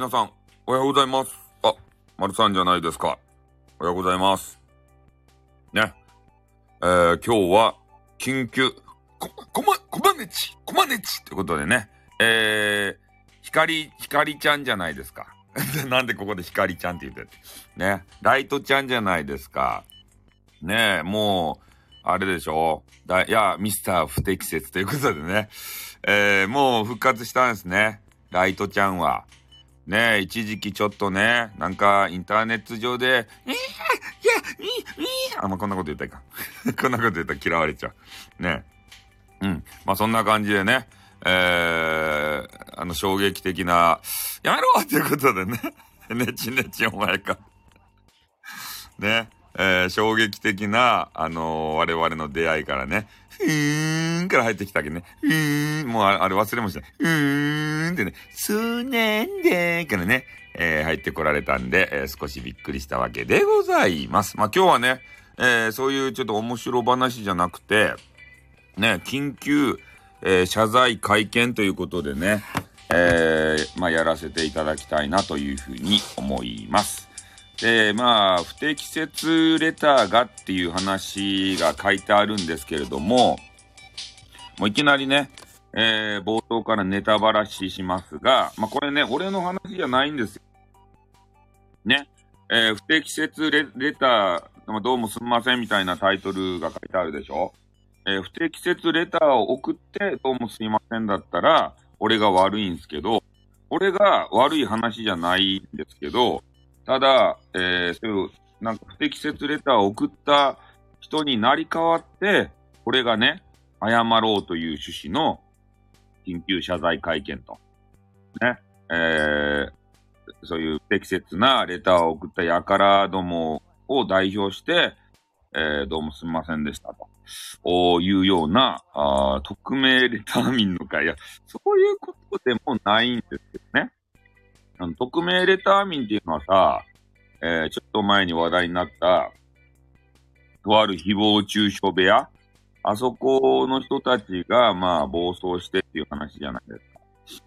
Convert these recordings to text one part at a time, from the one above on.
皆さん、おはようございます。あ、丸さんじゃないですか。おはようございます。ね。えー、今日は、緊急、こ、こま、こまねち、こまねちってことでね。えー、ひかり、ひかりちゃんじゃないですか。なんでここでひかりちゃんって言ってね。ライトちゃんじゃないですか。ねえ、もう、あれでしょ？だいや、ミスター不適切ということでね。えー、もう復活したんですね。ライトちゃんは。ね、一時期ちょっとね、なんかインターネット上で、いや、いや、いや、あ、まあ、こんなこと言ったらいいか。こんなこと言ったら嫌われちゃう。ね。うん。まあ、そんな感じでね、えー、あの、衝撃的な、やめろっていうことでね、ねちねちお前か。ね、えー、衝撃的な、あのー、我々の出会いからね、ふーんから入ってきたわけね。ふーん、もうあれ忘れました。ふーんってね、数年でからね、えー、入ってこられたんで、えー、少しびっくりしたわけでございます。まあ、今日はね、えー、そういうちょっと面白話じゃなくて、ね、緊急、え、謝罪会見ということでね、え、まあ、やらせていただきたいなというふうに思います。で、まあ、不適切レターがっていう話が書いてあるんですけれども、もういきなりね、えー、冒頭からネタばらししますが、まあこれね、俺の話じゃないんですよ。ね。えー、不適切レレター、どうもすみませんみたいなタイトルが書いてあるでしょえー、不適切レターを送って、どうもすいませんだったら、俺が悪いんですけど、俺が悪い話じゃないんですけど、ただ、えー、そういう、なんか不適切レターを送った人になり変わって、これがね、謝ろうという趣旨の緊急謝罪会見と。ね。えー、そういう不適切なレターを送った輩どもを代表して、えー、どうもすみませんでしたと。おいうような、あ匿名レター民の会。いや、そういうことでもないんですけどね。あの匿名レター民っていうのはさ、えー、ちょっと前に話題になった、とある誹謗中傷部屋？あそこの人たちが、まあ、暴走してっていう話じゃないですか。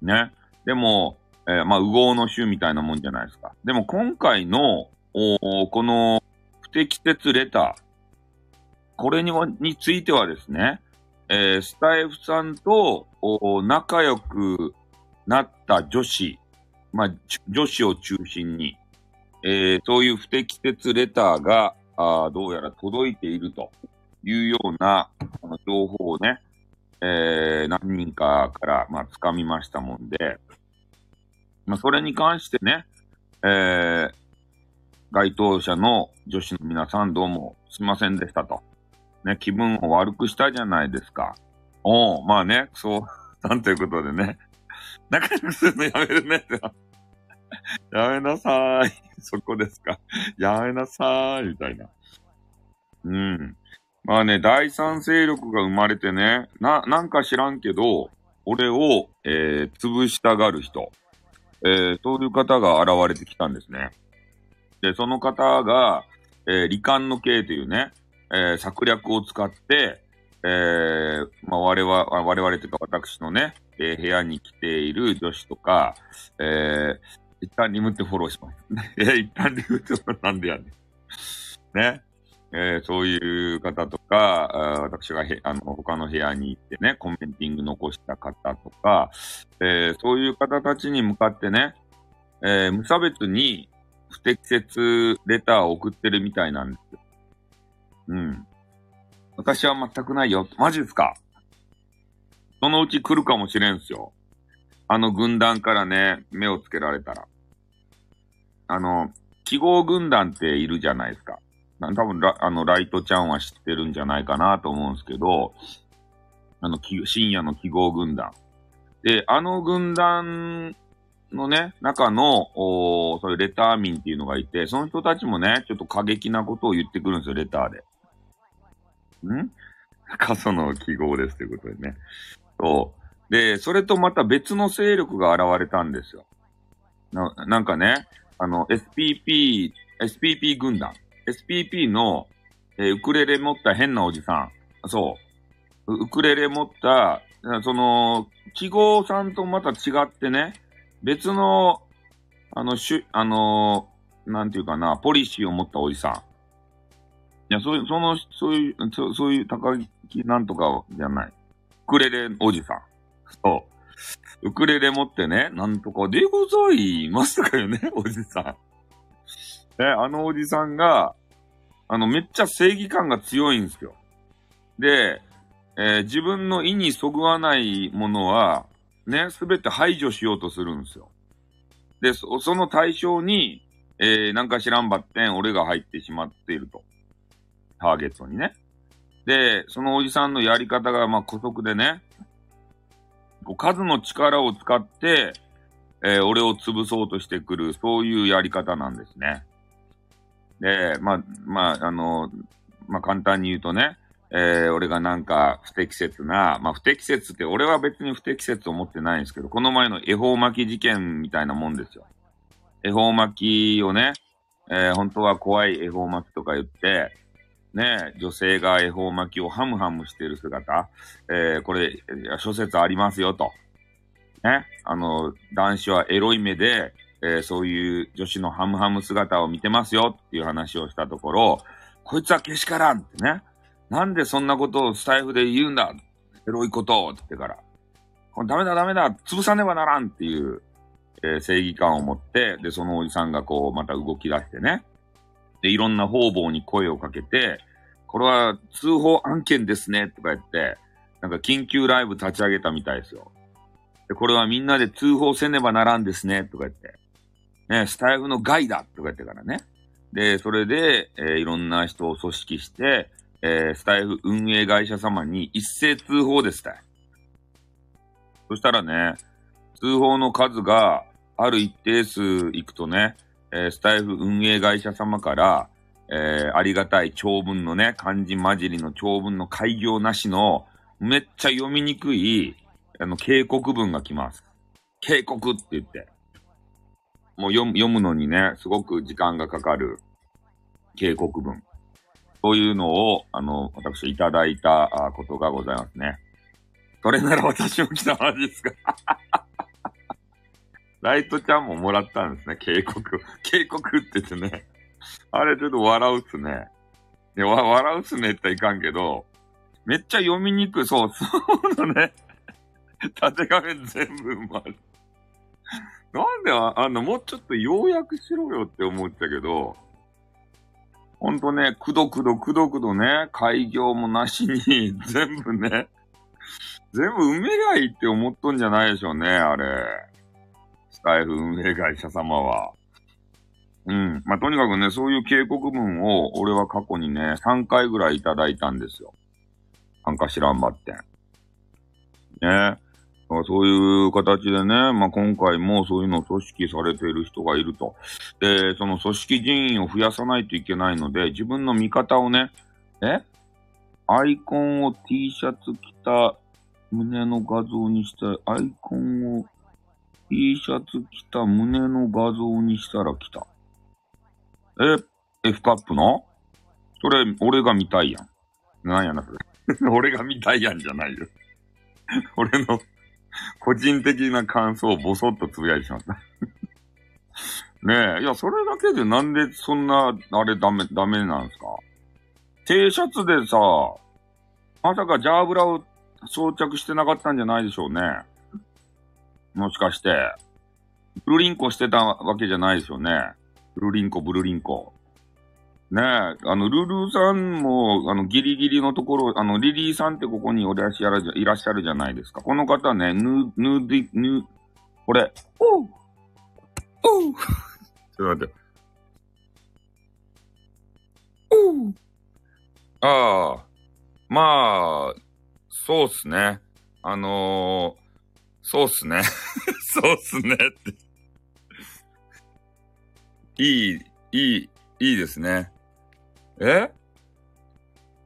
ね。でも、えー、まあ、右往の衆みたいなもんじゃないですか。でも今回の、おこの不適切レター、これにについてはですね、えー、スタイフさんとお仲良くなった女子、まあ、女子を中心に、えー、そういう不適切レターが、あどうやら届いているというような、この情報をね、えー、何人かから、まあ、掴みましたもんで、まあ、それに関してね、えー、該当者の女子の皆さんどうもすいませんでしたと。ね、気分を悪くしたじゃないですか。おまあね、そう、なんということでね、仲良くするのやめるねってな。やめなさーい。そこですか。やめなさーい。みたいな。うん。まあね、第三勢力が生まれてね、な、なんか知らんけど、俺を、えー、潰したがる人。えー、そういう方が現れてきたんですね。で、その方が、えー、罹患の刑というね、えー、策略を使って、えー、まあ、我々、我々というか私のね、えー、部屋に来ている女子とか、えー、一旦リムってフォローします。え、一旦リムってフォローなんでやねん。ね。えー、そういう方とか、あ私がへあの他の部屋に行ってね、コメンティング残した方とか、えー、そういう方たちに向かってね、えー、無差別に不適切レターを送ってるみたいなんですよ。うん。私は全くないよ。マジですか？そのうち来るかもしれんすよ。あの軍団からね、目をつけられたら。あの、記号軍団っているじゃないですか。多分ラ、あの、ライトちゃんは知ってるんじゃないかなと思うんですけど、あの、深夜の記号軍団。で、あの軍団のね、中の、おそういうレター民っていうのがいて、その人たちもね、ちょっと過激なことを言ってくるんですよ、レターで。ん？過疎の記号ですということでね。そう。で、それとまた別の勢力が現れたんですよ。な、なんかね、あの、SPP、SPP 軍団。SPP の、えー、ウクレレ持った変なおじさん。そう。ウクレレ持った、その、記号さんとまた違ってね、別の、あの、しゅ、あの、なんていうかな、ポリシーを持ったおじさん。いや、そういう、その、そういう、そそういう高木なんとかじゃない。ウクレレおじさん。そう。ウクレレ持ってね、なんとかでございますとかよね、おじさん。え、あのおじさんが、あの、めっちゃ正義感が強いんですよ。で、えー、自分の意にそぐわないものは、ね、すべて排除しようとするんですよ。で、そその対象に、えー、なんか知らんばってん、俺が入ってしまっていると。ターゲットにね。で、そのおじさんのやり方が、まあ、古速でね、こう数の力を使って、えー、俺を潰そうとしてくる、そういうやり方なんですね。で、まあ、まあ、あの、まあ、簡単に言うとね、えー、俺がなんか不適切な、まあ、不適切って俺は別に不適切と思ってないんですけど、この前の恵方巻き事件みたいなもんですよ。恵方巻きをね、えー、本当は怖い恵方巻きとか言って、ね、女性が恵方巻きをハムハムしている姿、えー、これ、諸説ありますよと。ね、あの、男子はエロい目で、えー、そういう女子のハムハム姿を見てますよっていう話をしたところ、こいつはけしからんってね。なんでそんなことをスタイフで言うんだエロいことをって言ってから。これダメだダメだ潰さねばならんっていう、えー、正義感を持って、で、そのおじさんがこう、また動き出してね。で、いろんな方々に声をかけて、これは通報案件ですねとか言って、なんか緊急ライブ立ち上げたみたいですよ。で、これはみんなで通報せねばならんですねとか言って。ね、スタイフの害だとか言ってからね。で、それで、えー、いろんな人を組織して、えー、スタイフ運営会社様に一斉通報ですたそしたらね、通報の数がある一定数いくとね、えー、スタイフ運営会社様から、えー、ありがたい長文のね、漢字混じりの長文の開業なしの、めっちゃ読みにくい、あの、警告文が来ます。警告って言って。もう読む読むのにね、すごく時間がかかる警告文。そういうのを、あの、私いただいたことがございますね。それなら私も来たまですかライトちゃんももらったんですね、警告。警告って言ってね。あれちょっと笑うっすね。で、わ、笑うっすねって言ったらいかんけど、めっちゃ読みにくい。そう、そうだね。縦画面全部埋まる。なんであ、あの、もうちょっと要約しろよって思ったけど、ほんとね、くどくどくどくどね、開業もなしに、全部ね、全部埋めりゃいいって思っとんじゃないでしょうね、あれ。スタイフ運営会社様は。うん。まあ、とにかくね、そういう警告文を、俺は過去にね、3回ぐらいいただいたんですよ。なんか知らんばって。ね。そういう形でね、まあ、今回もそういうのを組織されている人がいると。で、その組織人員を増やさないといけないので、自分の味方をね、え？アイコンを T シャツ着た胸の画像にした、アイコンを T シャツ着た胸の画像にしたら来た。え ?F カップの？それ、俺が見たいやん。なんやな、それ。俺が見たいやんじゃないよ。俺の個人的な感想をボソッとつぶやいてしまった ねえ、いや、それだけでなんでそんな、あれダメ、ダメなんですか ?T シャツでさ、まさかジャーブラを装着してなかったんじゃないでしょうね。もしかして。ブルリンコしてたわけじゃないですよね。ブルリンコ、ブルリンコ。ねえ、あの、ルルーさんも、あの、ギリギリのところ、あの、リリーさんってここにいらっしゃるいらっしゃるじゃないですか。この方ね、ぬ、ぬで、ぬ、これ、おうおうちょっと待って。おうああ、まあ、そうっすね。あのー、そうっすね。そうっすねって。いい、いい、いいですね。え？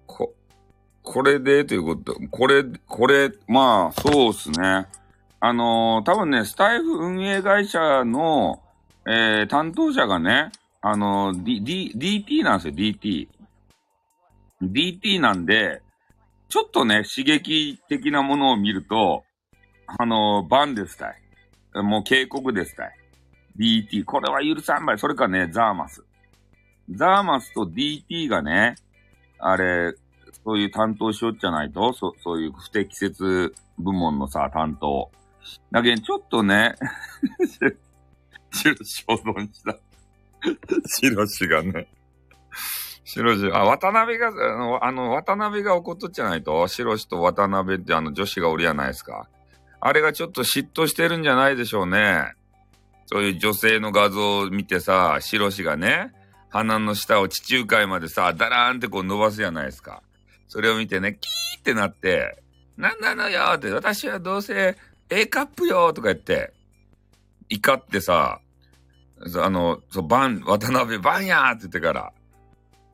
こ、これでということ、これ、これ、まあ、そうっすね。あのー、多分ね、スタイフ運営会社の、えー、担当者がね、あのー、D、D、DT なんですよ、DT。DT なんで、ちょっとね、刺激的なものを見ると、あの、バンですたい。もう警告ですたい。DT。これは許さんばい。それかね、ザーマス。ザーマスと DT がね、あれ、そういう担当しよっちゃないと、そそういう不適切部門のさ、担当。だけど、ちょっとね、白し保存した。白しがね。白し、あ、渡辺が、あの、あの渡辺が怒っとっちゃないと、白しと渡辺ってあの女子がおるやないですか。あれがちょっと嫉妬してるんじゃないでしょうね。そういう女性の画像を見てさ、白しがね、鼻の下を地中海までさ、ダラーンってこう伸ばすじゃないですか。それを見てね、キーってなって、なんなのよって、私はどうせ A カップよとか言って、怒ってさ、あの、そう、バン、渡辺バンやーって言ってから、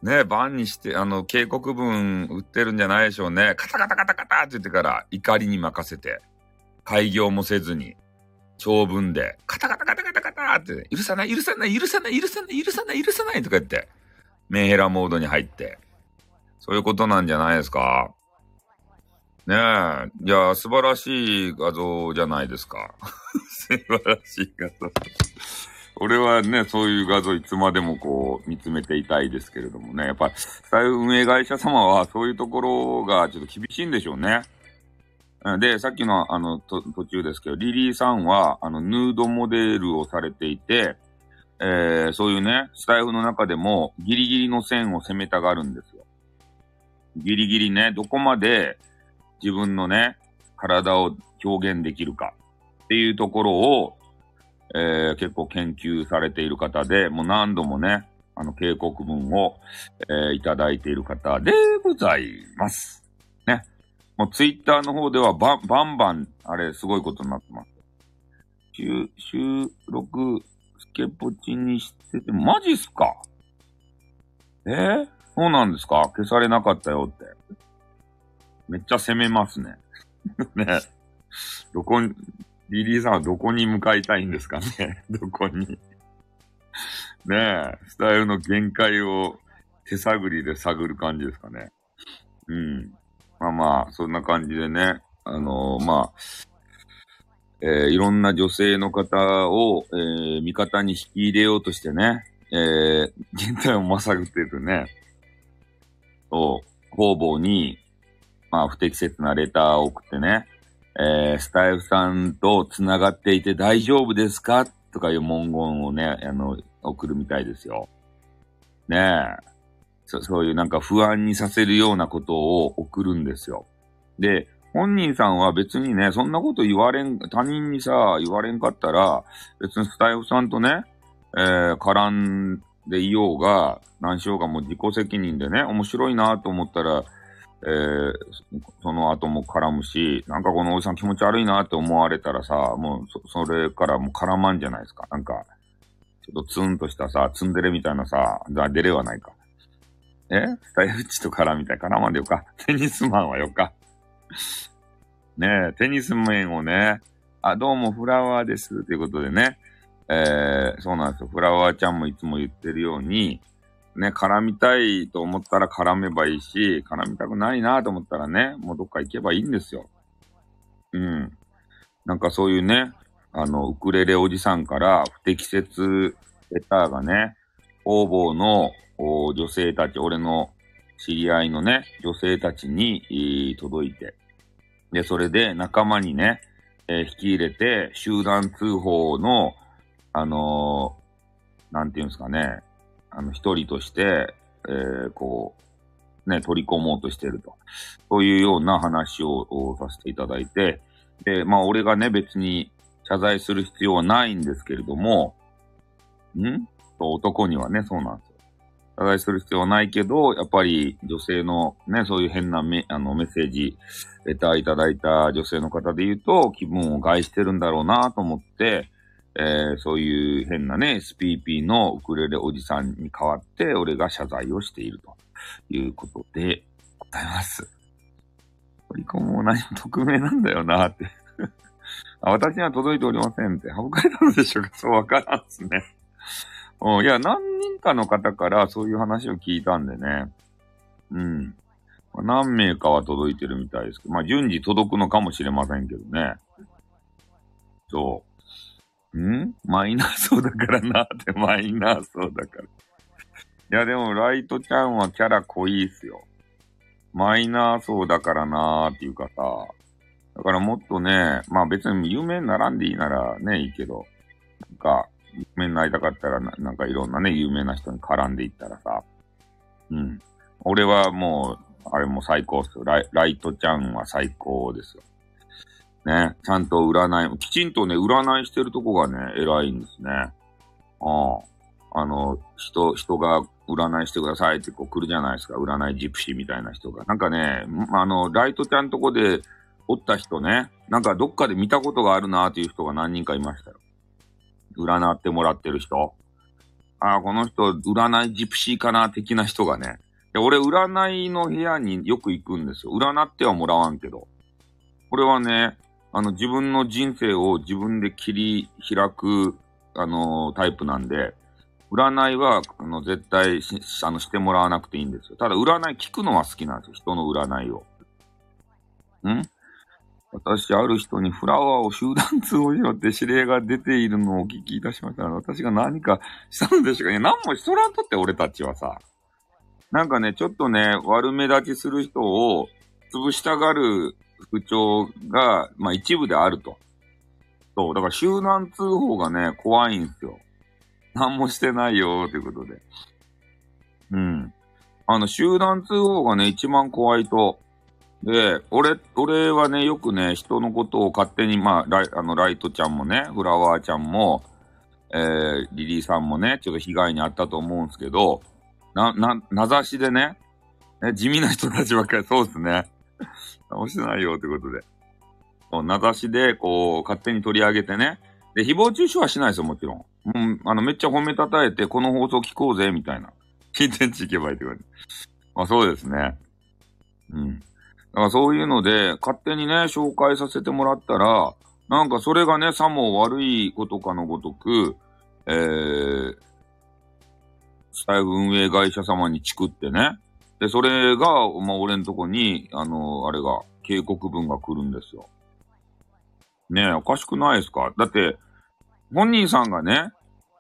ね、バンにして、あの、警告文売ってるんじゃないでしょうね。カタカタカタカタって言ってから、怒りに任せて、開業もせずに、長文で、カタカタカタカタカタって、許さない、許さない、許さない、許さない、許さない、許さないとか言って、メンヘラモードに入って、そういうことなんじゃないですか。ねえ。いや、素晴らしい画像じゃないですか。素晴らしい画像。俺はね、そういう画像いつまでもこう見つめていたいですけれどもね。やっぱ、スタイル運営会社様はそういうところがちょっと厳しいんでしょうね。で、さっきのあの、途中ですけど、リリーさんは、あの、ヌードモデルをされていて、えー、そういうね、スタイフの中でもギリギリの線を攻めたがるんですよ。ギリギリね、どこまで自分のね、体を表現できるかっていうところを、えー、結構研究されている方で、もう何度もね、あの、警告文を、えー、いただいている方でございます。もうツイッターの方ではバンバンバン、あれ、すごいことになってます。収、収録、スケポチにしてて、マジっすか？えー、そうなんですか？消されなかったよって。めっちゃ攻めますね。ね。どこに、リリーさんはどこに向かいたいんですかね？どこにねえ、スタイルの限界を手探りで探る感じですかね。うん。まあまあ、そんな感じでね、あのー、まあ、えー、いろんな女性の方を、えー、味方に引き入れようとしてね、えー、現代をまさぐってるね、を、方々に、まあ、不適切なレターを送ってね、えー、スタイフさんと繋がっていて大丈夫ですか？とかいう文言をね、あの、送るみたいですよ。ねえ。そそういうなんか不安にさせるようなことを送るんですよ。で、本人さんは別にね、そんなこと言われん、他人にさ、言われんかったら、別にスタイフさんとね、えー、絡んでいようが、何しようがもう自己責任でね、面白いなと思ったら、えー、その後も絡むし、なんかこのおじさん気持ち悪いなって思われたらさ、もうそ、それからもう絡まんじゃないですか。なんか、ちょっとツンとしたさ、ツンデレみたいなさ、デレはないか。えスタイフチと絡みたい絡まんでよか。テニスマンはよか。ねえ、テニス面をね、あ、どうもフラワーです。ということでね、えー、そうなんですよ。フラワーちゃんもいつも言ってるように、ね、絡みたいと思ったら絡めばいいし、絡みたくないなと思ったらね、もうどっか行けばいいんですよ。うん。なんかそういうね、あの、ウクレレおじさんから不適切レターがね、方々の女性たち、俺の知り合いのね、女性たちに、届いて、で、それで仲間にね、えー、引き入れて、集団通報の、あのー、なんていうんですかね、あの、一人として、えー、こう、ね、取り込もうとしてると。そういうような話をさせていただいて、で、まあ、俺がね、別に謝罪する必要はないんですけれども、ん？男にはね、そうなんですよ。謝罪する必要はないけど、やっぱり女性のね、そういう変なメあのメッセージ、レターいただいた女性の方で言うと、気分を害してるんだろうなと思って、えー、そういう変なね、SPP のウクレレおじさんに代わって、俺が謝罪をしているということでございます。トリコも何も匿名なんだよなってあ。私には届いておりませんって。省かれたのでしょうか？そうわからんっすね。うんいや、何人かの方からそういう話を聞いたんでね。うん。何名かは届いてるみたいですけど、まあ順次届くのかもしれませんけどね。そう。ん？マイナー層だからなって、マイナー層だから。いや、でも、ライトちゃんはキャラ濃いっすよ。マイナー層だからなーっていうかさ。だからもっとね、まあ別に有名にならんでいいならね、いいけど、なんか、有名になりたかったらな、なんかいろんなね、有名な人に絡んでいったらさ。うん。俺はもう、あれも最高っすよ。ライライトちゃんは最高ですよ。ね。ちゃんと占い、きちんとね、占いしてるとこがね、偉いんですね。ああ。あの、人、人が占いしてくださいってこう来るじゃないですか。占いジプシーみたいな人が。なんかね、あの、ライトちゃんとこでおった人ね、なんかどっかで見たことがあるなーっていう人が何人かいましたよ。占ってもらってる人。ああ、この人、占いジプシーかな的な人がね。で、俺、占いの部屋によく行くんですよ。占ってはもらわんけど。これはね、あの、自分の人生を自分で切り開く、あのタイプなんで、占いは、あの、絶対し、あの、してもらわなくていいんですよ。ただ、占い聞くのは好きなんですよ。人の占いを。ん？私、ある人にフラワーを集団通報しろって指令が出ているのをお聞きいたしました。私が何かしたのでしょうかいや、何もしとらんとって、俺たちはさ。なんかね、ちょっとね、悪目立ちする人を潰したがる副長が、まあ一部であると。そう、だから集団通報がね、怖いんですよ。何もしてないよ、ということで。うん。あの、集団通報がね、一番怖いと。で、俺、俺はね、よくね、人のことを勝手に、まあ、ライあのライトちゃんもね、フラワーちゃんも、えー、リリーさんもね、ちょっと被害に遭ったと思うんですけど、な、な、名指しでね、ね地味な人たちばっかり、そうですね。直してないよ、ということで。名指しで、こう、勝手に取り上げてね。で、誹謗中傷はしないですよ、もちろん。うん、あの、めっちゃ褒めたたえて、この放送聞こうぜ、みたいな。聞いてんち行けばいいってことで。まあ、そうですね。うん。だからそういうので、勝手にね、紹介させてもらったら、なんかそれがね、さも悪いことかのごとく、えー、スタイル運営会社様にチクってね。で、それが、まあ、俺んとこに、あの、あれが、警告文が来るんですよ。ねえ、おかしくないですか？だって、本人さんがね、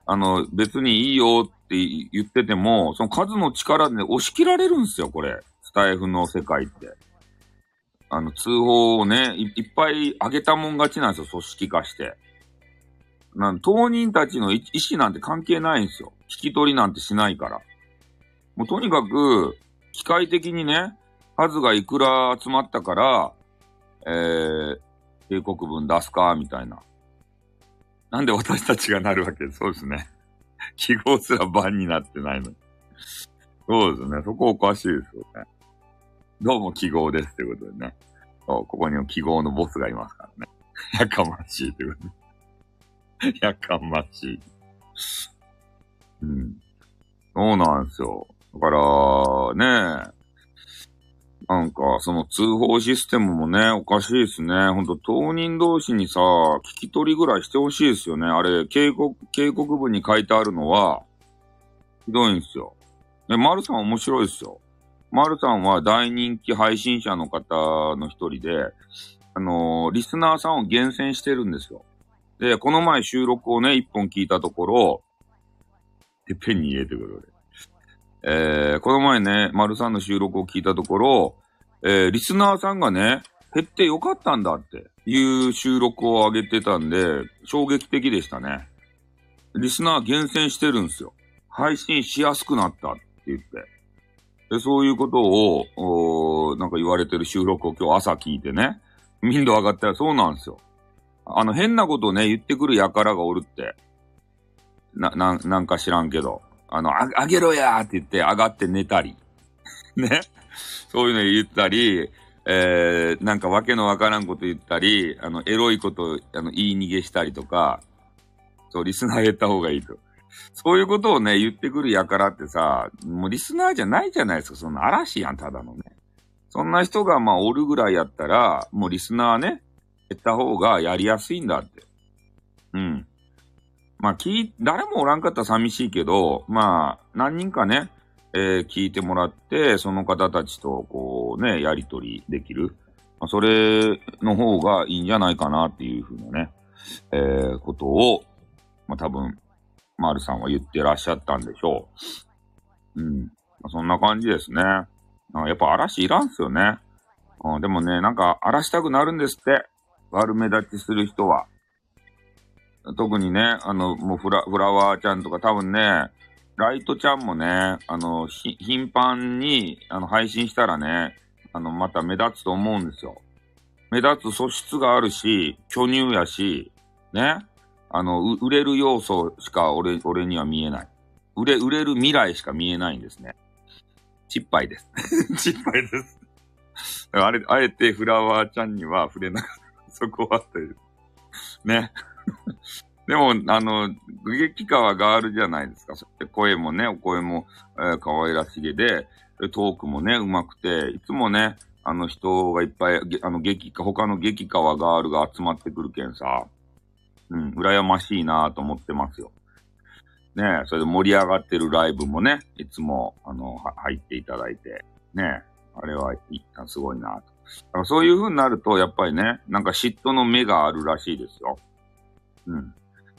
あの、別にいいよって言ってても、その数の力で、押し切られるんですよ、これ。スタイフの世界って。あの、通報をね、いいっぱい上げたもん勝ちなんですよ、組織化して。なん当人たちの意思なんて関係ないんですよ。聞き取りなんてしないから。もうとにかく、機械的にね、数がいくら集まったから、えー、警告文出すか、みたいな。なんで私たちがなるわけ？そうですね。記号すら番になってないのに。そうですね。そこおかしいですよね。どうも記号ですってことでね。そうここにも記号のボスがいますからね。やかましいってことで。やかましい。うん。そうなんですよ。だから、ねなんか、その通報システムもね、おかしいですね。ほんと、当人同士にさ、聞き取りぐらいしてほしいですよね。あれ、警告、警告文に書いてあるのは、ひどいんですよ。ね、マルさん面白いですよ。マルさんは大人気配信者の方の一人で、あのーリスナーさんを厳選してるんですよ。で、この前収録をね、一本聞いたところ、てっぺんに言えということで。えー、この前ね、丸さんの収録を聞いたところ、えー、リスナーさんがね、減ってよかったんだっていう収録を上げてたんで、衝撃的でしたね。リスナー厳選してるんですよ。配信しやすくなったって言って。で、そういうことを、おなんか言われてる収録を今日朝聞いてね、民度上がったらそうなんですよ。あの、変なことをね、言ってくる輩がおるって。な、な、なんか知らんけど。あの、あ、あげろやーって言って上がって寝たり。ね。そういうの言ったり、えー、なんかわけのわからんこと言ったり、あの、エロいこと、あの、言い逃げしたりとか、そう、リスナー減った方がいいと。そういうことをね、言ってくる輩ってさ、もうリスナーじゃないじゃないですか。そんな嵐やん、ただのね。そんな人がまあおるぐらいやったら、もうリスナーね、減った方がやりやすいんだって。うん。まあ、聞い、誰もおらんかったら寂しいけど、まあ、何人かね、えー聞いてもらって、その方たちと、こうね、やりとりできる。まあ、それの方がいいんじゃないかなっていうふうなね、えーことをまあ多分、丸さんは言ってらっしゃったんでしょう。うん。まあ、そんな感じですね。やっぱ嵐いらんすよね。うん、でもね、なんか荒らしたくなるんですって。悪目立ちする人は。特にね、あの、もうフラフラワーちゃんとか多分ね、ライトちゃんもね、あの、頻繁にあの配信したらね、あの、また目立つと思うんですよ。目立つ素質があるし、巨乳やし、ね。あの、売れる要素しか俺、俺には見えない。売れ、売れる未来しか見えないんですね。失敗です。失敗です。あれ、あえてフラワーちゃんには触れなかった。そこはという。ね。でも、あの、激川ガールじゃないですか。声もね、お声も、えー、可愛らしげで、トークもね、上手くて、いつもね、あの人がいっぱい、あの激化、他の激川ガールが集まってくるけんさ、うん、羨ましいなと思ってますよ。ねそれで盛り上がってるライブもね、いつも、あの、入っていただいて、ねあれは、すごいなと。だからそういう風になると、やっぱりね、なんか嫉妬の目があるらしいですよ。うん。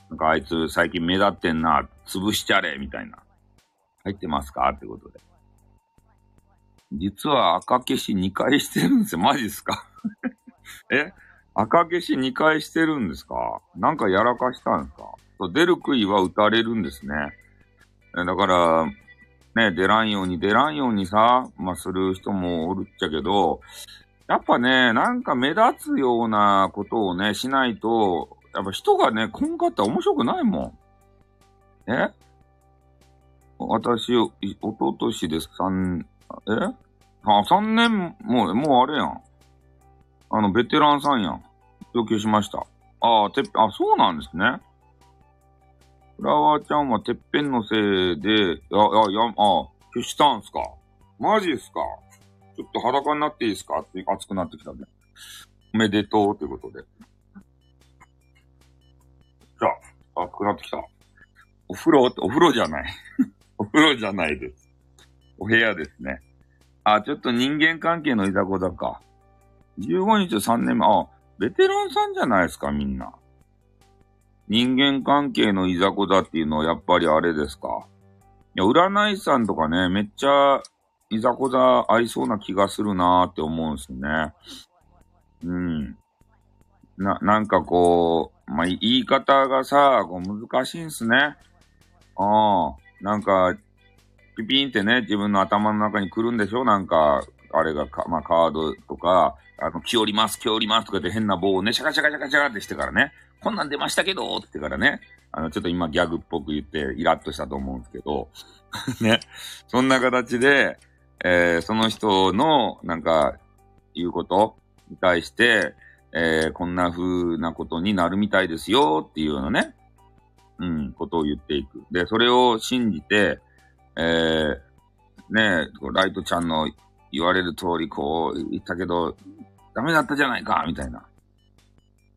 なんかあいつ最近目立ってんな、潰しちゃれ、みたいな。入ってますか？ってことで。実は赤消し2回してるんですよ。マジっすか？え？赤消し2回してるんですか？なんかやらかしたんですか？出る杭は打たれるんですね。だから、ね、出らんように出らんようにさ、まあ、する人もおるっちゃけど、やっぱね、なんか目立つようなことをね、しないと、やっぱ人がね、こんかったら面白くないもん。え？私、おととしです。三、え？あ、三年、もう、もうあれやん。あの、ベテランさんやん。要求しました。ああ、てっあ、そうなんですね。フラワーちゃんはてっぺんのせいで、あ、あ、や、あ、消したんすか？マジっすか？ちょっと裸になっていいですか？って熱くなってきたね。おめでとうということで。じゃあ、熱くなってきた。お風呂、お風呂じゃない。お風呂じゃないです。お部屋ですね。あ、ちょっと人間関係のいざこざか。15日3年目、あ、ベテランさんじゃないですか、みんな。人間関係のいざこざっていうのはやっぱりあれですか。いや、占い師さんとかね、めっちゃいざこざ合いそうな気がするなーって思うんですね。うん。な、なんかこう、まあ、言い方がさ、こう難しいんすね。ああ、なんか、ピピンってね、自分の頭の中に来るんでしょなんか、あれがか、まあ、カードとか、あの、気おります、気おりますとかって変な棒をね、シャカシャカシャカシャカってしてからね、こんなん出ましたけどって言ってからね、あの、ちょっと今ギャグっぽく言ってイラッとしたと思うんですけど、ね、そんな形で、えー、その人の、なんか、言うことに対して、えー、こんな風なことになるみたいですよっていうようなね、うん、ことを言っていく。で、それを信じて、えー、ねライトちゃんの言われる通りこう言ったけど、ダメだったじゃないか、みたいな。1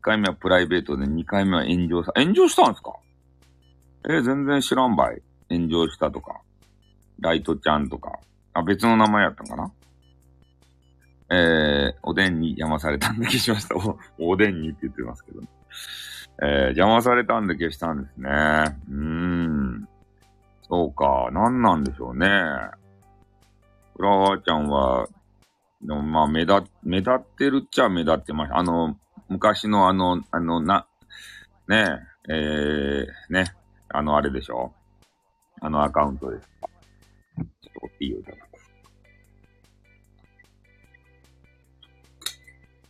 回目はプライベートで2回目は炎上さ、炎上したんですか？え、全然知らんばい。炎上したとか。ライトちゃんとか。あ、別の名前やったんかな？えー、おでんに邪魔されたんで消しました。お、おでんにって言ってますけど、ね、えー、邪魔されたんで消したんですね。うーん。そうか、何なんでしょうね。フラワーちゃんは、でもまあ、目立、目立ってるっちゃ目立ってました。あの、昔のあの、あの、な、ねえ、えー、ね、あの、あれでしょ？あのアカウントです。ちょっといいよ、いただ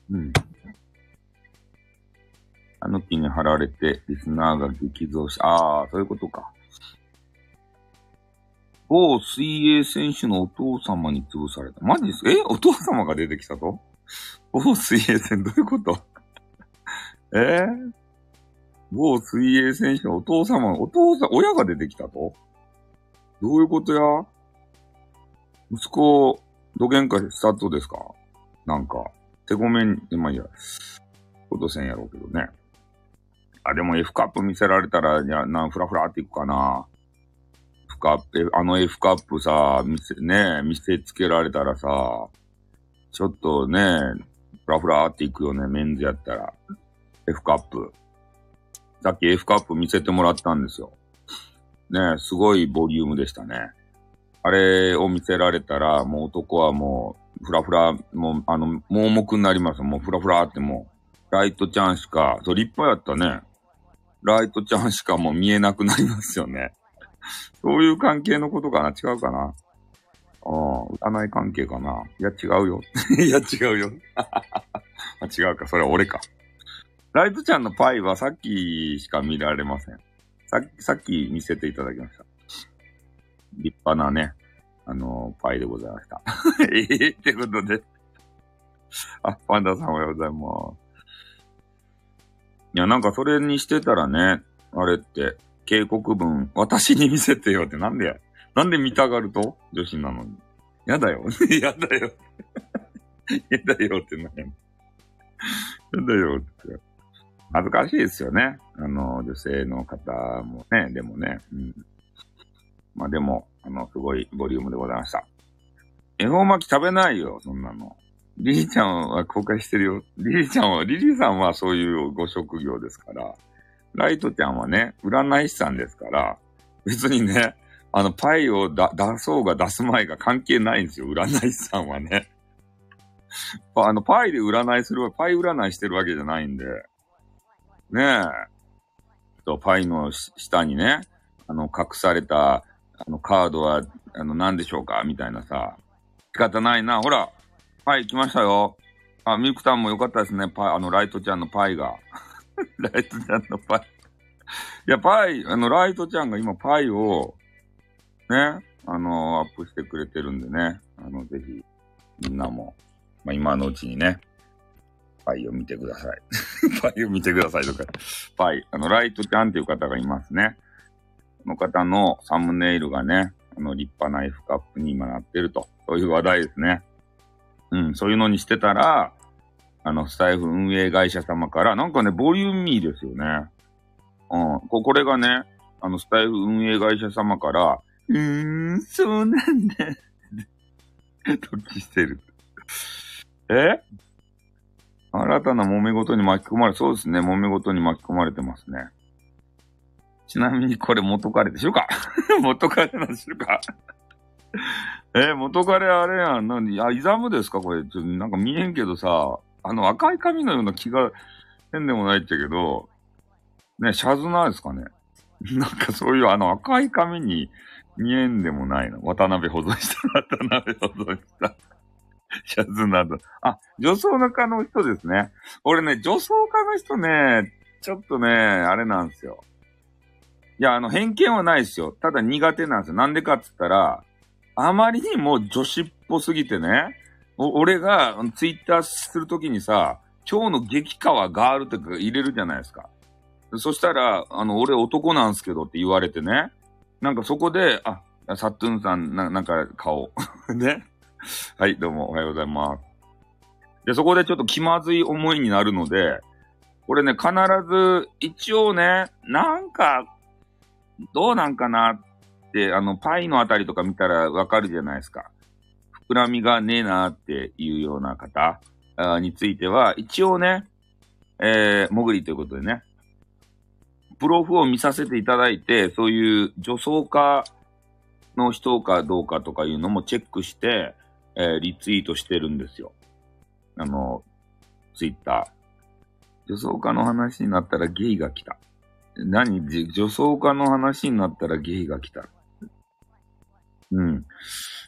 うん。あの木に貼られて、リスナーが激増し、ああ、そういうことか。某水泳選手のお父様に潰された。マジですか？え？お父様が出てきたと？某水泳選手、どういうこと？え？ー、某水泳選手のお父様、お父さん、親が出てきたと？どういうことや？息子、どげんかしたとですか？なんか、手ごめん、まあいや、ことせんやろうけどね。あ、でも F カップ見せられたら、じゃあ、な、ふらふらっていくかな。カップ、あの F カップさ、見せ、ね見せつけられたらさ、ちょっとね、ふらふらっていくよね、メンズやったら。F カップ。さっき F カップ見せてもらったんですよ。ねすごいボリュームでしたね。あれを見せられたら、もう男はもう、ふらふら、もう、あの、盲目になります。もうふらふらってもう、ライトちゃんしか、そう、立派やったね。ライトちゃんしかもう見えなくなりますよね。そういう関係のことかな？違うかな？ああ、占い関係かな？いや、違うよ。いや、違うよ。あ違うか、それは俺か。ライトちゃんのパイはさっきしか見られません。さっき、さっき見せていただきました。立派なね、あのー、パイでございました。ええってことで。あ、パンダさんおはようございます。いや、なんかそれにしてたらね、あれって、警告文、私に見せてよってなんでや？なんで見たがると？女子なのに。やだよ。やだよ。やだよって何？や。やだよって。恥ずかしいですよね。あの、女性の方もね、でもね。うん。まあでも、あの、すごいボリュームでございました。恵方巻き食べないよ、そんなの。リリーちゃんは公開してるよ。リリーちゃんは、リリーさんはそういうご職業ですから、ライトちゃんはね、占い師さんですから、別にね、あの、パイを出そうが出す前が関係ないんですよ、占い師さんはね。あの、パイで占いする、パイ占いしてるわけじゃないんで。ねえ。と、パイの下にね、あの、隠された、あの、カードは、あの、何でしょうかみたいなさ。仕方ないな。ほら、パイ来ましたよ。あ、ミクタンもよかったですね。パイ、あの、ライトちゃんのパイが。ライトちゃんのパイ。いや、パイ、あの、ライトちゃんが今パイを、ね、あの、アップしてくれてるんでね。あの、ぜひ、みんなも、まあ、今のうちにね、パイを見てください。パイを見てくださいとか。パイ、あの、ライトちゃんっていう方がいますね。この方のサムネイルがね、あの、立派な F カップに今なってると。そういう話題ですね。うん、そういうのにしてたら、あの、スタイフ運営会社様から、なんかね、ボリューミーですよね。うん、これがね、あの、スタイフ運営会社様から、うーん、そうなんだ。時してる。え？新たな揉め事に巻き込まれ、そうですね、揉め事に巻き込まれてますね。ちなみにこれ元彼でしょうか？元彼なんでしょうか？え元彼あれやん。何？あ、イザムですか？これ。ちょっとなんか見えんけどさ、あの赤い髪のような気がせんでもないっちゃけど、ね、シャズナーですかね。なんかそういうあの赤い髪に見えんでもないの。渡辺保存した。渡辺保存した。シャズナード。あ、女装の家の人ですね。俺ね、女装家の人ね、ちょっとね、あれなんですよ。いや、あの、偏見はないですよ。ただ苦手なんですよ。なんでかって言ったら、あまりにも女子っぽすぎてね、俺がツイッターするときにさ、今日の激川ガールって入れるじゃないですか。そしたら、あの、俺男なんすけどって言われてね。なんかそこで、あ、サットゥンさん、ななんか顔。ね。はい、どうもおはようございます。で、そこでちょっと気まずい思いになるので、これね、必ず、一応ね、なんか、どうなんかなって、あの、パイのあたりとか見たらわかるじゃないですか。膨らみがねえなっていうような方については、一応ね、えー、もぐりということでね、プロフを見させていただいて、そういう女装家の人かどうかとかいうのもチェックして、えー、リツイートしてるんですよ。あの、ツイッター。女装家の話になったらゲイが来た。何？女装家の話になったらゲイが来た。うん。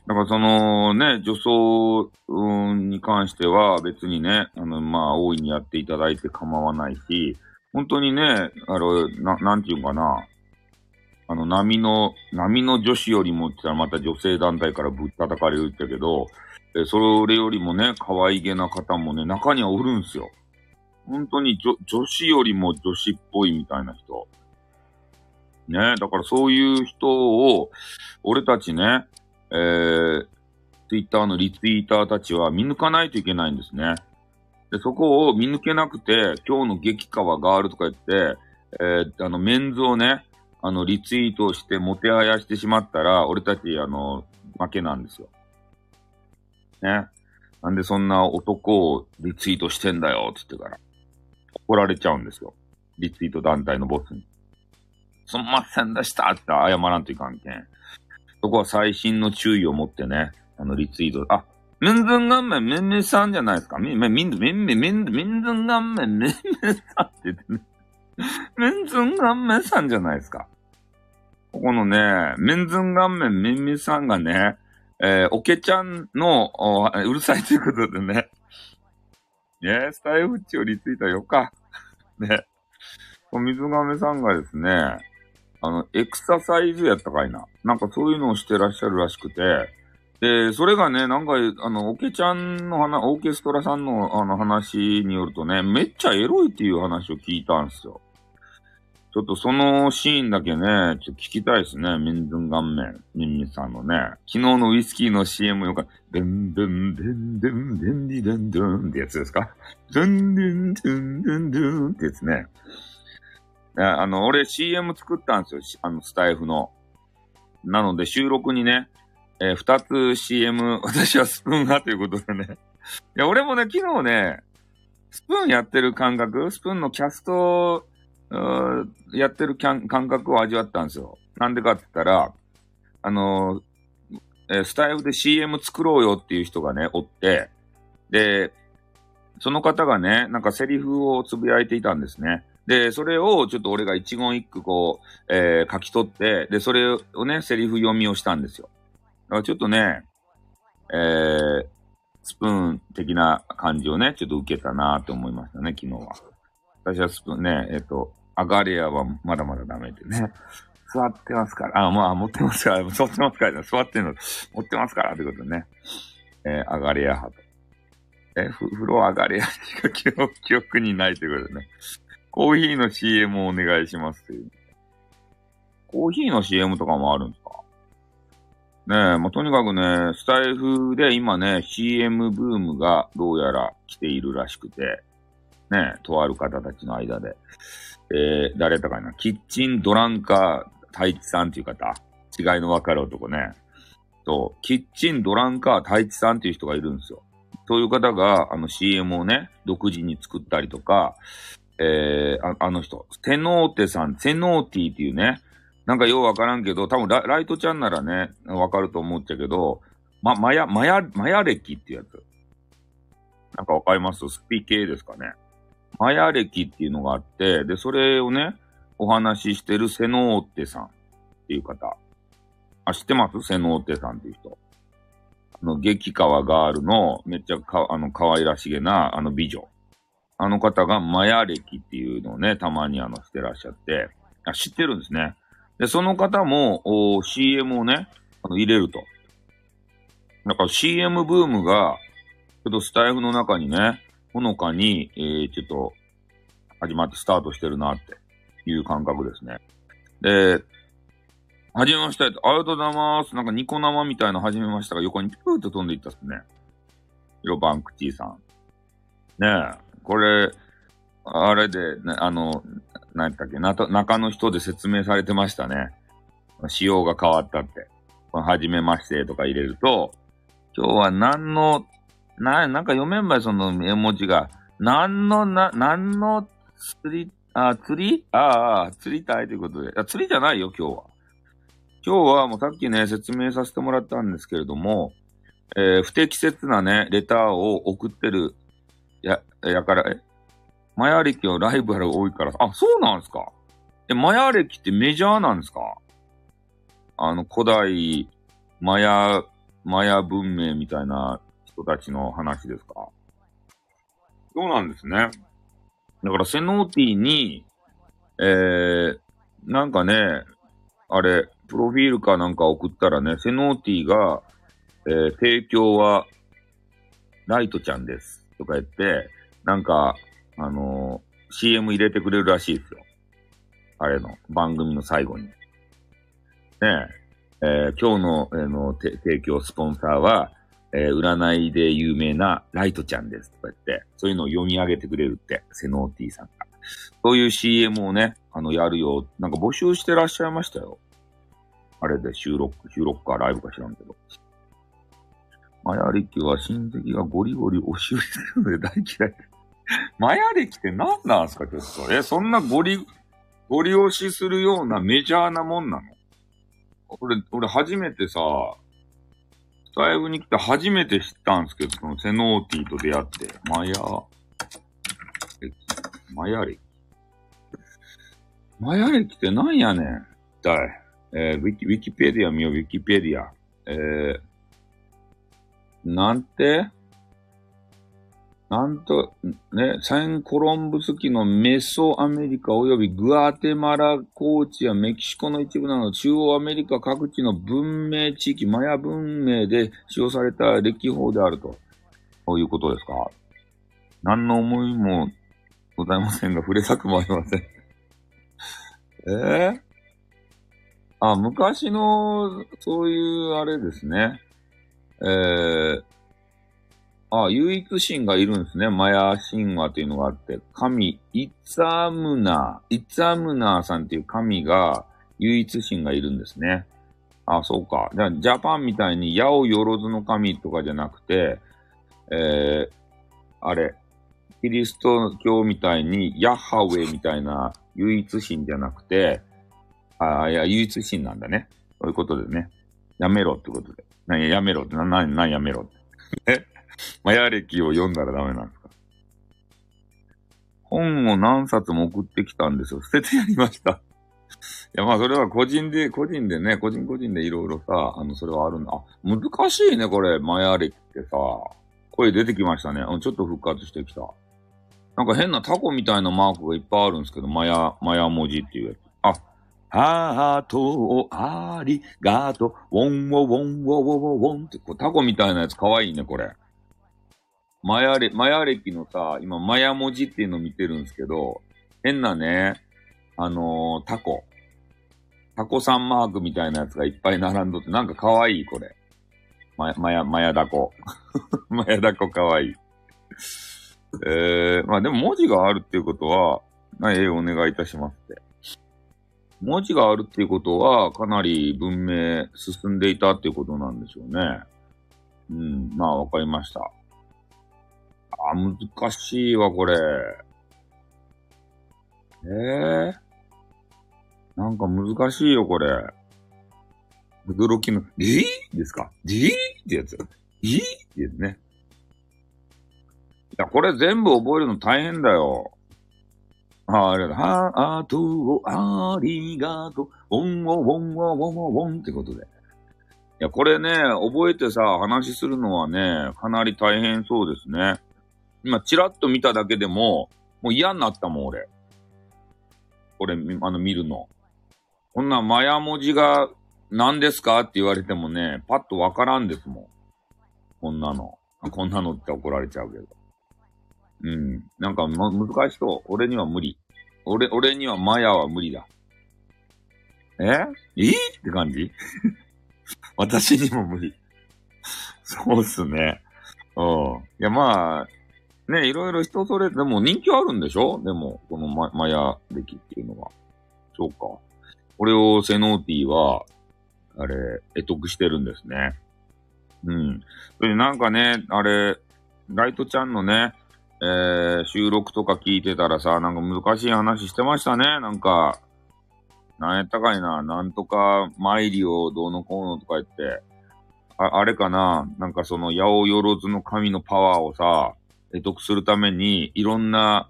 だからそのね、女装に関しては別にね、あの、まあ、大いにやっていただいて構わないし、本当にね、あの、な、なんていうかな、あの、波の、波の女子よりもって言ったらまた女性団体からぶったたかれるって言けど、えそれよりもね、可愛げな方もね、中にはおるんすよ。本当に女、女子よりも女子っぽいみたいな人。ねだからそういう人を、俺たちね、えー、ツイッターのリツイーターたちは見抜かないといけないんですね。で、そこを見抜けなくて、今日の激川ガールとか言って、えー、あの、メンズをね、あの、リツイートして、もてはやしてしまったら、俺たち、あの、負けなんですよ。ね。なんでそんな男をリツイートしてんだよ、つってから。怒られちゃうんですよ。リツイート団体のボスに。すんませんでしたって謝らんといかんけん。そこは最新の注意を持ってね、あの、リツイート、あ、メンズンガンメン、メンメさんじゃないですか。メン、メン、メン、メン、メン、メン、メンズンガンメン、メさんって言ってね。メンズンガンメンさんじゃないですか。ここのね、メンズンガンメン、メンメさんがね、えー、おけちゃんの、うるさいということでね。ねスタイフッチをリツイートよか。ね。水亀さんがですね、あの、エクササイズやったかいな。なんかそういうのをしてらっしゃるらしくて、で、それがね、なんか、あの、オケちゃんの話、オーケストラさんのあの話によるとね、めっちゃエロいっていう話を聞いたんですよ。ちょっとそのシーンだけね、ちょっと聞きたいですね。ミンズン顔面、ミンミさんのね。昨日のウイスキーの CM よか、デンデンデンデンデンディデンデンってやつですかデンデンデンデンデンってやつね。あの、俺 CM 作ったんですよ。あの、スタイフの。なので収録にね、えー、二つ CM、私はスプーン派ということでね。いや、俺もね、昨日ね、スプーンやってる感覚、スプーンのキャストやってる感覚を味わったんですよ。なんでかって言ったら、あのえスタイフで CM 作ろうよっていう人がね、おって、で、その方がね、なんかセリフをつぶやいていたんですね。で、それをちょっと俺が一言一句こう、えー、書き取って、で、それをね、セリフ読みをしたんですよ。だからちょっとね、えー、スプーン的な感じをね、ちょっと受けたなって思いましたね、昨日は。私はスプーンね、えっ、と、アガレアはまだまだダメでね。座ってますから。あ、まあ、持ってますから。座ってますから、座ってんの、持ってますから、ということね。えー、アガレア派と。え、風呂上がれやしか記憶にないということね。コーヒーの CM をお願いしますという。コーヒーの CM とかもあるんですか？ねえ、まあ、とにかくね、スタイフで今ね、CM ブームがどうやら来ているらしくて、ねえ、とある方たちの間で、えー、誰だかな、キッチンドランカー太一さんっていう方、違いのわかる男ね、と、キッチンドランカー太一さんっていう人がいるんですよ。そういう方が、あの CM をね、独自に作ったりとか、えー、ああの人、テノーテさん、テノーティーっていうね、なんかようわからんけど、多分ラライトちゃんならね、わかると思っちゃうけど、ま、マヤ、マヤ、マヤ歴っていうやつ。なんかわかります？スピ系ですかね。マヤ歴っていうのがあって、で、それをね、お話ししてるセノーテさんっていう方。あ、知ってます？セノーテさんっていう人。あの、激川ガールのめっちゃか、あの、可愛らしげな、あの、美女。あの方がマヤ歴っていうのをね、たまにあの、してらっしゃって、あ、知ってるんですね。で、その方も、お CM をね、あの、入れると。なんか CM ブームが、ちょっとスタイフの中にね、ほのかに、えー、ちょっと、始まってスタートしてるなっていう感覚ですね。で、はじめまして。ありがとうございます。なんかニコ生みたいなはじめましたが横にピューッと飛んでいったっすね。ヒロバンクティさん。ねえ、これ、あれで、ね、あの、何やったっけ、中の人で説明されてましたね。仕様が変わったって。はじめましてとか入れると、今日は何のな、なんか読めんばい、その絵文字が。なんの、な、なんの釣り、あ、釣り？ああ、釣りたいということで。釣りじゃないよ、今日は。今日はもうさっきね、説明させてもらったんですけれども、えー、不適切なね、レターを送ってる、や、やから、え、マヤ歴はライバル多いから、あ、そうなんですか？え、マヤ歴ってメジャーなんですか？あの、古代、マヤ、マヤ文明みたいな人たちの話ですか？そうなんですね。だから、セノーティーに、えー、なんかね、あれ、プロフィールかなんか送ったらね、セノーティーが、えー、提供は、ライトちゃんです。とか言って、なんか、あのー、CM 入れてくれるらしいですよ。あれの、番組の最後に。ねえ、えー、今日の、えー、の提供スポンサーは、えー、占いで有名なライトちゃんですとか言って、そういうのを読み上げてくれるって、セノーティーさんが。そういう CM をね、あの、やるよ、なんか募集してらっしゃいましたよ。あれで収録、収録かライブか知らんけど。マヤリキは親戚がゴリゴリ押し売りするので大嫌い。マヤ歴って何なんすか、ちょっと。え、そんなゴリ、ゴリ押しするようなメジャーなもんなの？俺、俺初めてさ、スタイブに来て初めて知ったんですけど、そのセノーティーと出会って、マヤ、マヤ歴？マヤ歴って何やねん。だい。えー、ウィキ、ウィキペディア見よう、ウィキペディア。えー、なんて？なんと、ね、サンコロンブス期のメソアメリカ及びグアテマラ高地やメキシコの一部など中央アメリカ各地の文明地域、マヤ文明で使用された歴法であると。そういうことですか？何の思いもございませんが、触れたくもありません。えー、あ、昔の、そういうあれですね。えー、あ、唯一神がいるんですね。マヤ神話というのがあって、神、イツァムナー、イツァムナーさんっていう神が、唯一神がいるんですね。あ、そうか。じゃジャパンみたいに、八百万の神とかじゃなくて、えー、あれ、キリスト教みたいに、ヤッハウェみたいな唯一神じゃなくて、あ、いや、唯一神なんだね。そういうことでね。やめろってことで。なやめろって、な、な、やめろって。え？マヤ歴を読んだらダメなんですか？本を何冊も送ってきたんですよ。捨ててやりました。いや、まあ、それは個人で、個人でね、個人個人でいろいろさ、あの、それはあるんだ。あ、難しいね、これ、マヤ歴ってさ。声出てきましたね。ちょっと復活してきた。なんか変なタコみたいなマークがいっぱいあるんですけど、マヤ、マヤ文字っていうやつ。あ、ハートありがとう、ウォンウォウォンウォウォウォンって、こタコみたいなやつかわいいね、これ。マヤレ、マヤ歴のさ、今、マヤ文字っていうのを見てるんですけど、変なね、あのー、タコ。タコさんマークみたいなやつがいっぱい並んどって、なんかかわいい、これ。ま、マヤ、マヤダコ。マヤダコかわいい。えー、まあでも文字があるっていうことは、まあ、ええお願いいたしますって。文字があるっていうことは、かなり文明進んでいたっていうことなんでしょうね。うん、まあわかりました。あ、難しいわ、これ。ええー、なんか難しいよ、これ。驚きの、えー、ですか？えー、ってやつ。えー、ってやつね。いや、これ全部覚えるの大変だよ。あ、あれだ。ハートをありがとう。ウォンウォンウォンウォンウォンウォンってことで。いや、これね、覚えてさ、話するのはね、かなり大変そうですね。今、チラッと見ただけでも、もう嫌になったもん、俺。これ、あの、見るの。こんなマヤ文字が何ですかって言われてもね、パッとわからんですもん。こんなの。こんなのって怒られちゃうけど。うん。なんか、ま、難しそう。俺には無理。俺、俺にはマヤは無理だ。え？いい？って感じ？私にも無理。そうっすね。うん。いや、まあ、ね、いろいろ人それ、でも人気あるんでしょ？でも、このママヤ歴っていうのは。そうか。これをセノーティーは、あれ、得得してるんですね。うん。それでなんかね、あれ、ライトちゃんのね、えー、収録とか聞いてたらさ、なんか難しい話してましたね。なんか、なんやったかいな、なんとか参りをどうのこうのとか言って、ああれかな、なんかその、八百万の神のパワーをさ、得得するために、いろんな、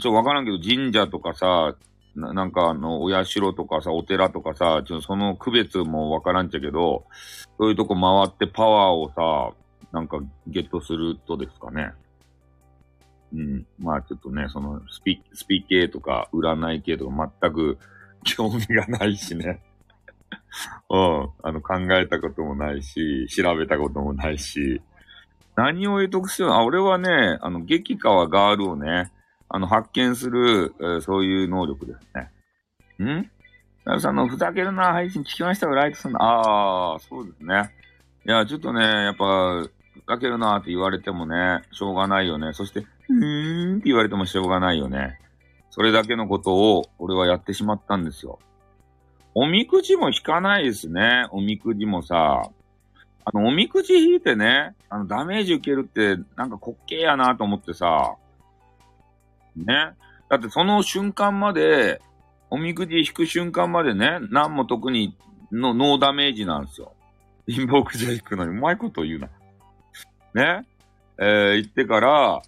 ちょわからんけど、神社とかさ、ななんかあの、お社とかさ、お寺とかさ、ちょその区別もわからんちゃけど、そういうとこ回ってパワーをさ、なんかゲットするとですかね。うん。まあちょっとね、そのスピ、スピ系とか占い系とか全く 興味がないしね。うん。あの、考えたこともないし、調べたこともないし、何を得得しよあ、俺はね、あの、激川ガールをね、あの、発見する、えー、そういう能力ですね。ん？ラさんのふざけるな配信聞きましたよ、ライトさんの。ああ、そうですね。いや、ちょっとね、やっぱ、ふざけるなって言われてもね、しょうがないよね。そして、うーんって言われてもしょうがないよね。それだけのことを、俺はやってしまったんですよ。おみくじも引かないですね。おみくじもさ、あの、おみくじ引いてね、あの、ダメージ受けるって、なんか滑稽やなと思ってさ、ね。だってその瞬間まで、おみくじ引く瞬間までね、何も特にのノーダメージなんですよ。貧乏くじは引くのにうまいこと言うな。ね。えー、言ってから、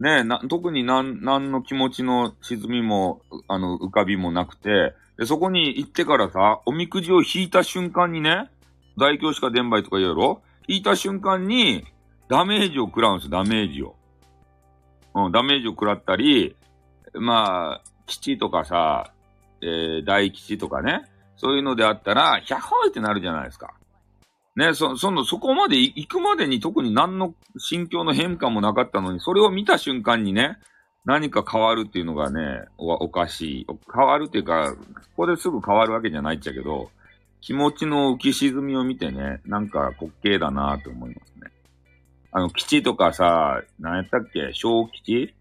ねな、特になん、なんの気持ちの沈みも、あの、浮かびもなくて、で、そこに行ってからさ、おみくじを引いた瞬間にね、大教しか伝売とか言うやろ？引いた瞬間に、ダメージを食らうんですよ、ダメージを。うん、ダメージを食らったり、まあ、基地とかさ、えー、大基地とかね、そういうのであったら、100ホイってなるじゃないですか。ね、そ、その、そこまで行くまでに特に何の心境の変化もなかったのに、それを見た瞬間にね、何か変わるっていうのがね、おおかしい。変わるっていうか、ここですぐ変わるわけじゃないっちゃけど、気持ちの浮き沈みを見てね、なんか滑稽だなと思いますね。あの、基地とかさ、何やったっけ？小基地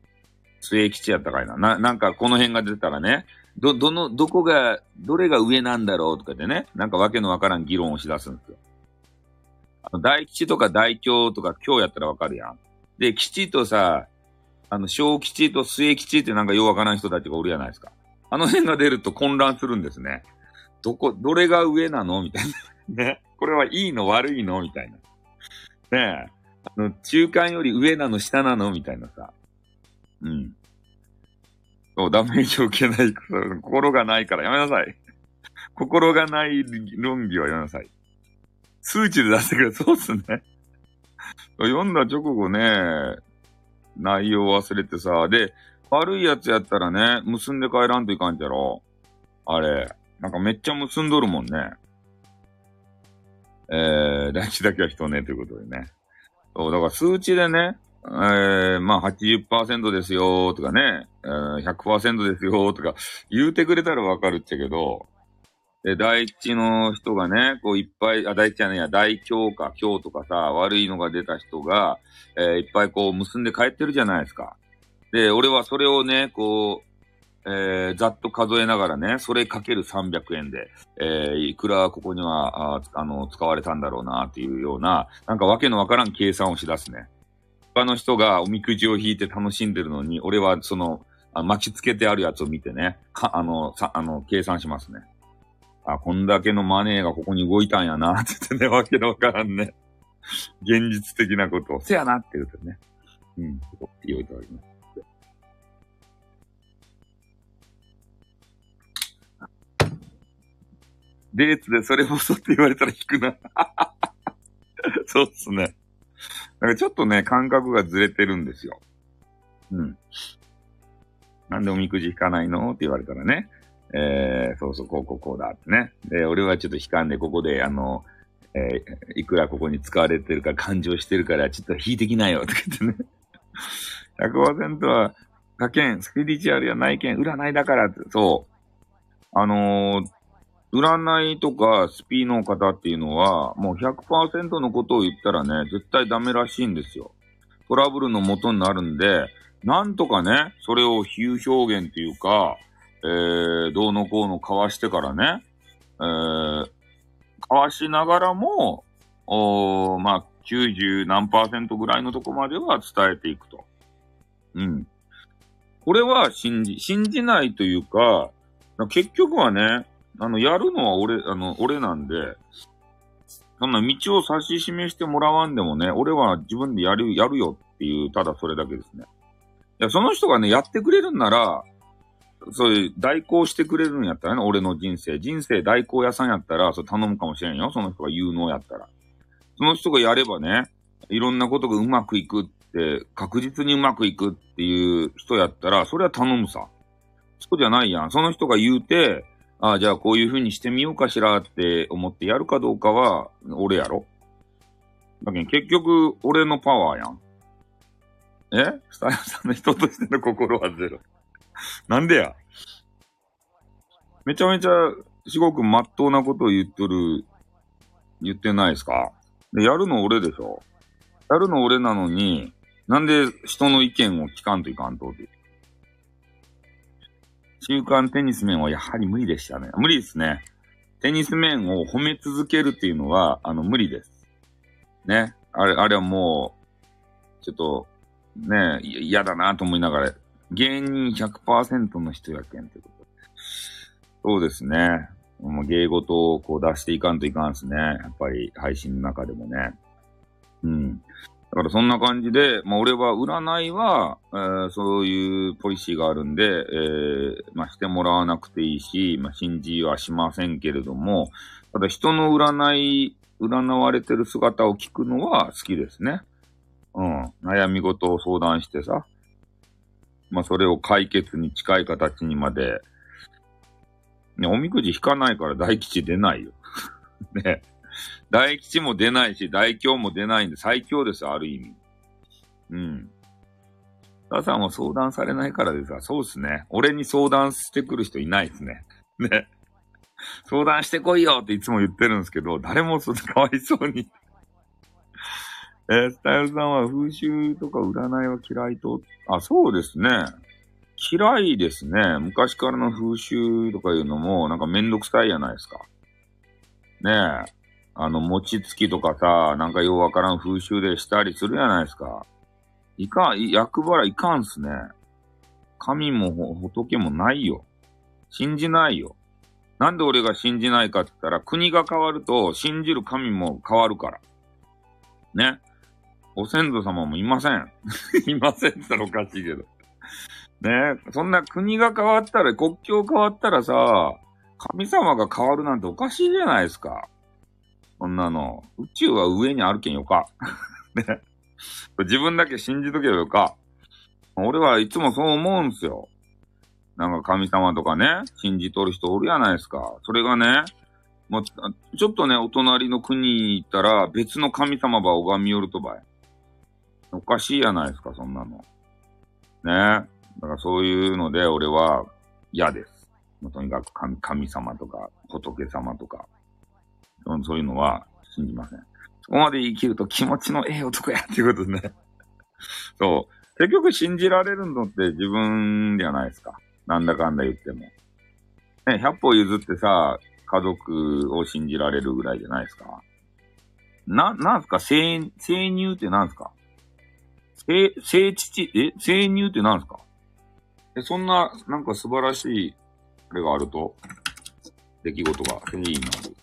末基地やったかいな。な、なんかこの辺が出たらね、ど、どの、どこが、どれが上なんだろうとかでね、なんかわけのわからん議論をしだすんですよ。大吉とか大京とか今日やったらわかるやん。で、吉とさ、あの、小吉と末吉ってなんかようわからん人たちがおるやないですか。あの辺が出ると混乱するんですね。どこ、どれが上なの？みたいな。ね。これはいいの悪いの？みたいな。ねえ。あの、中間より上なの下なの？みたいなさ。うん。そう、ダメージを受けない、心がないからやめなさい。心がない論議はやめなさい。数値で出してくれ。そうっすね。読んだ直後ね、内容忘れてさ、で、悪いやつやったらね、結んで帰らんといかんじゃろ。あれ、なんかめっちゃ結んどるもんね。えー、大事だけは人ね、ということでね。そう、だから数値でね、えー、まあ80%ですよとかね、えー、100%ですよとか言うてくれたらわかるっちゃけど、で、第一の人がね、こういっぱい、あ、第一じゃないや、大凶か、凶とかさ、悪いのが出た人が、えー、いっぱいこう結んで帰ってるじゃないですか。で、俺はそれをね、こう、えー、ざっと数えながらね、それかける300円で、えー、いくらここには、ああの、使われたんだろうな、っていうような、なんかわけのわからん計算をしだすね。他の人がおみくじを引いて楽しんでるのに、俺はその、あ巻きつけてあるやつを見てね、か、あの、さ、あの、計算しますね。あ、こんだけのマネーがここに動いたんやな、って言ってね、わけのわからんね。現実的なことを、せやなって言うとね。うん、こう言おいております。デーツでそれもそって言われたら引くな。そうっすね。なんかちょっとね、感覚がずれてるんですよ。うん。なんでおみくじ引かないの？って言われたらね。えー、そうそう、こうこうこうだってね。で、俺はちょっと悲観で、ここで、あの、えー、いくらここに使われてるか、感情してるから、ちょっと引いてきなよ、とか言ってね。100%は、他県、スピリチュアルや内見、占いだからって、そう。あのー、占いとかスピーの方っていうのは、もう100%のことを言ったらね、絶対ダメらしいんですよ。トラブルの元になるんで、なんとかね、それを比喩表現っていうか、えー、どうのこうの交わしてからね、えー、交わしながらも、おまあ、90何パーセントぐらいのとこまでは伝えていくと。うん。これは信じ、信じないというか、結局はね、あの、やるのは俺、あの、俺なんで、そんな道を指し示してもらわんでもね、俺は自分でやる、やるよっていう、ただそれだけですね。いや、その人がね、やってくれるんなら、そういう代行してくれるんやったらね、俺の人生。人生代行屋さんやったら、それ頼むかもしれんよ。その人が有能やったら。その人がやればね、いろんなことがうまくいくって、確実にうまくいくっていう人やったら、それは頼むさ。そうじゃないやん。その人が言うて、ああ、じゃあこういう風にしてみようかしらって思ってやるかどうかは、俺やろ。だけど結局、俺のパワーやん。え？スタイルさんの人としての心はゼロ。なんでや？めちゃめちゃ、すごくまっとうなことを言っとる、言ってないですか？で、やるの俺でしょ？やるの俺なのに、なんで人の意見を聞かんといかんとって。週刊テニス面はやはり無理でしたね。無理ですね。テニス面を褒め続けるっていうのは、あの、無理です。ね。あれ、あれはもう、ちょっと、ね、嫌だなと思いながら芸人100%の人やけんってこと。そうですね。もう芸事をこう出していかんといかんですね。やっぱり配信の中でもね。うん。だからそんな感じで、まあ俺は占いは、えー、そういうポリシーがあるんで、えー、まあしてもらわなくていいし、まあ信じはしませんけれども、ただ人の占い、占われてる姿を聞くのは好きですね。うん。悩み事を相談してさ。まあそれを解決に近い形にまで、ね、おみくじ引かないから大吉出ないよ。ね。大吉も出ないし、大凶も出ないんで最強です、ある意味。うん。母さんは相談されないからですが、そうですね。俺に相談してくる人いないですね。ね。相談してこいよっていつも言ってるんですけど、誰もそかわいそうにえー、スタイルさんは風習とか占いは嫌いと、あ、そうですね。嫌いですね。昔からの風習とかいうのも、なんかめんどくさいじゃないですか。ねえ。あの、餅つきとかさ、なんかようわからん風習でしたりするじゃないですか。いかん、役払いいかんすね。神も仏もないよ。信じないよ。なんで俺が信じないかって言ったら、国が変わると信じる神も変わるから。ね。ご先祖様もいません。いませんって言ったらおかしいけど。ねえそんな国が変わったら、国境変わったらさ、神様が変わるなんておかしいじゃないですか。そんなの。宇宙は上にあるけんよか。ね。自分だけ信じとけばよか。俺はいつもそう思うんすよ。なんか神様とかね、信じとる人おるやないですか。それがね、もう、ちょっとね、お隣の国に行ったら、別の神様ば拝みよるとばい。おかしいやないですか、そんなの。ねえ。だからそういうので、俺は嫌です。もうとにかく神神様とか、仏様とか、そういうのは信じません。そこまで生きると気持ちのええ男やっていうことですね。そう。結局信じられるのって自分じゃないですか。なんだかんだ言っても。ね、100歩譲ってさ、家族を信じられるぐらいじゃないですか。な、なんすか？生、生乳ってなんすか？生、生父、え生乳ってなんすか？え、そんな、なんか素晴らしい、あれがあると、出来事が、いいなる。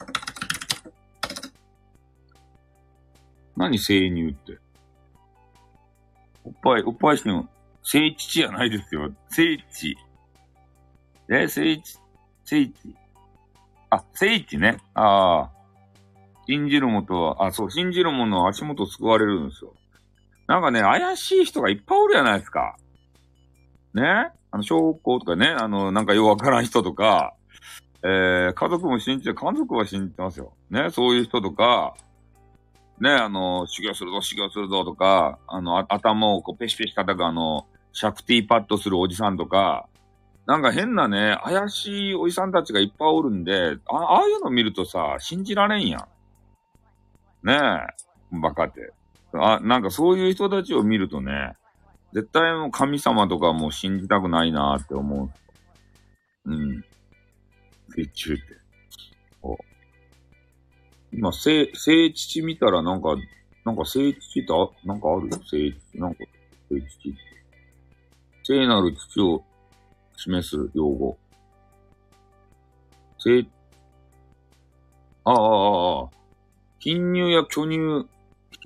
何生乳って？おっぱい、おっぱいしても、聖地じゃないですよ。聖地。え、聖地、聖地。あ、聖地ね。ああ。信じるもとは、あ、そう、信じるものは足元救われるんですよ。なんかね、怪しい人がいっぱいおるじゃないですか。ね？あの、小学校とかね、あの、なんかようわからん人とか、えー、家族も信じて、家族は信じてますよ。ね、そういう人とか、ね、あの、修行するぞ、修行するぞとか、あの、頭をこうペシペシ叩くあの、シャクティーパッドするおじさんとか、なんか変なね、怪しいおじさんたちがいっぱいおるんで、あああいうの見るとさ、信じられんやん。ね？え、バカって。あ、なんかそういう人たちを見るとね、絶対もう神様とかも信じたくないなって思う。うん。水中って。今、聖、聖父見たらなんか、なんか聖父ってあ、なんかある？聖父、なんか、聖父って。聖なる父を示す用語。聖、ああ、ああ、貧乳や巨乳、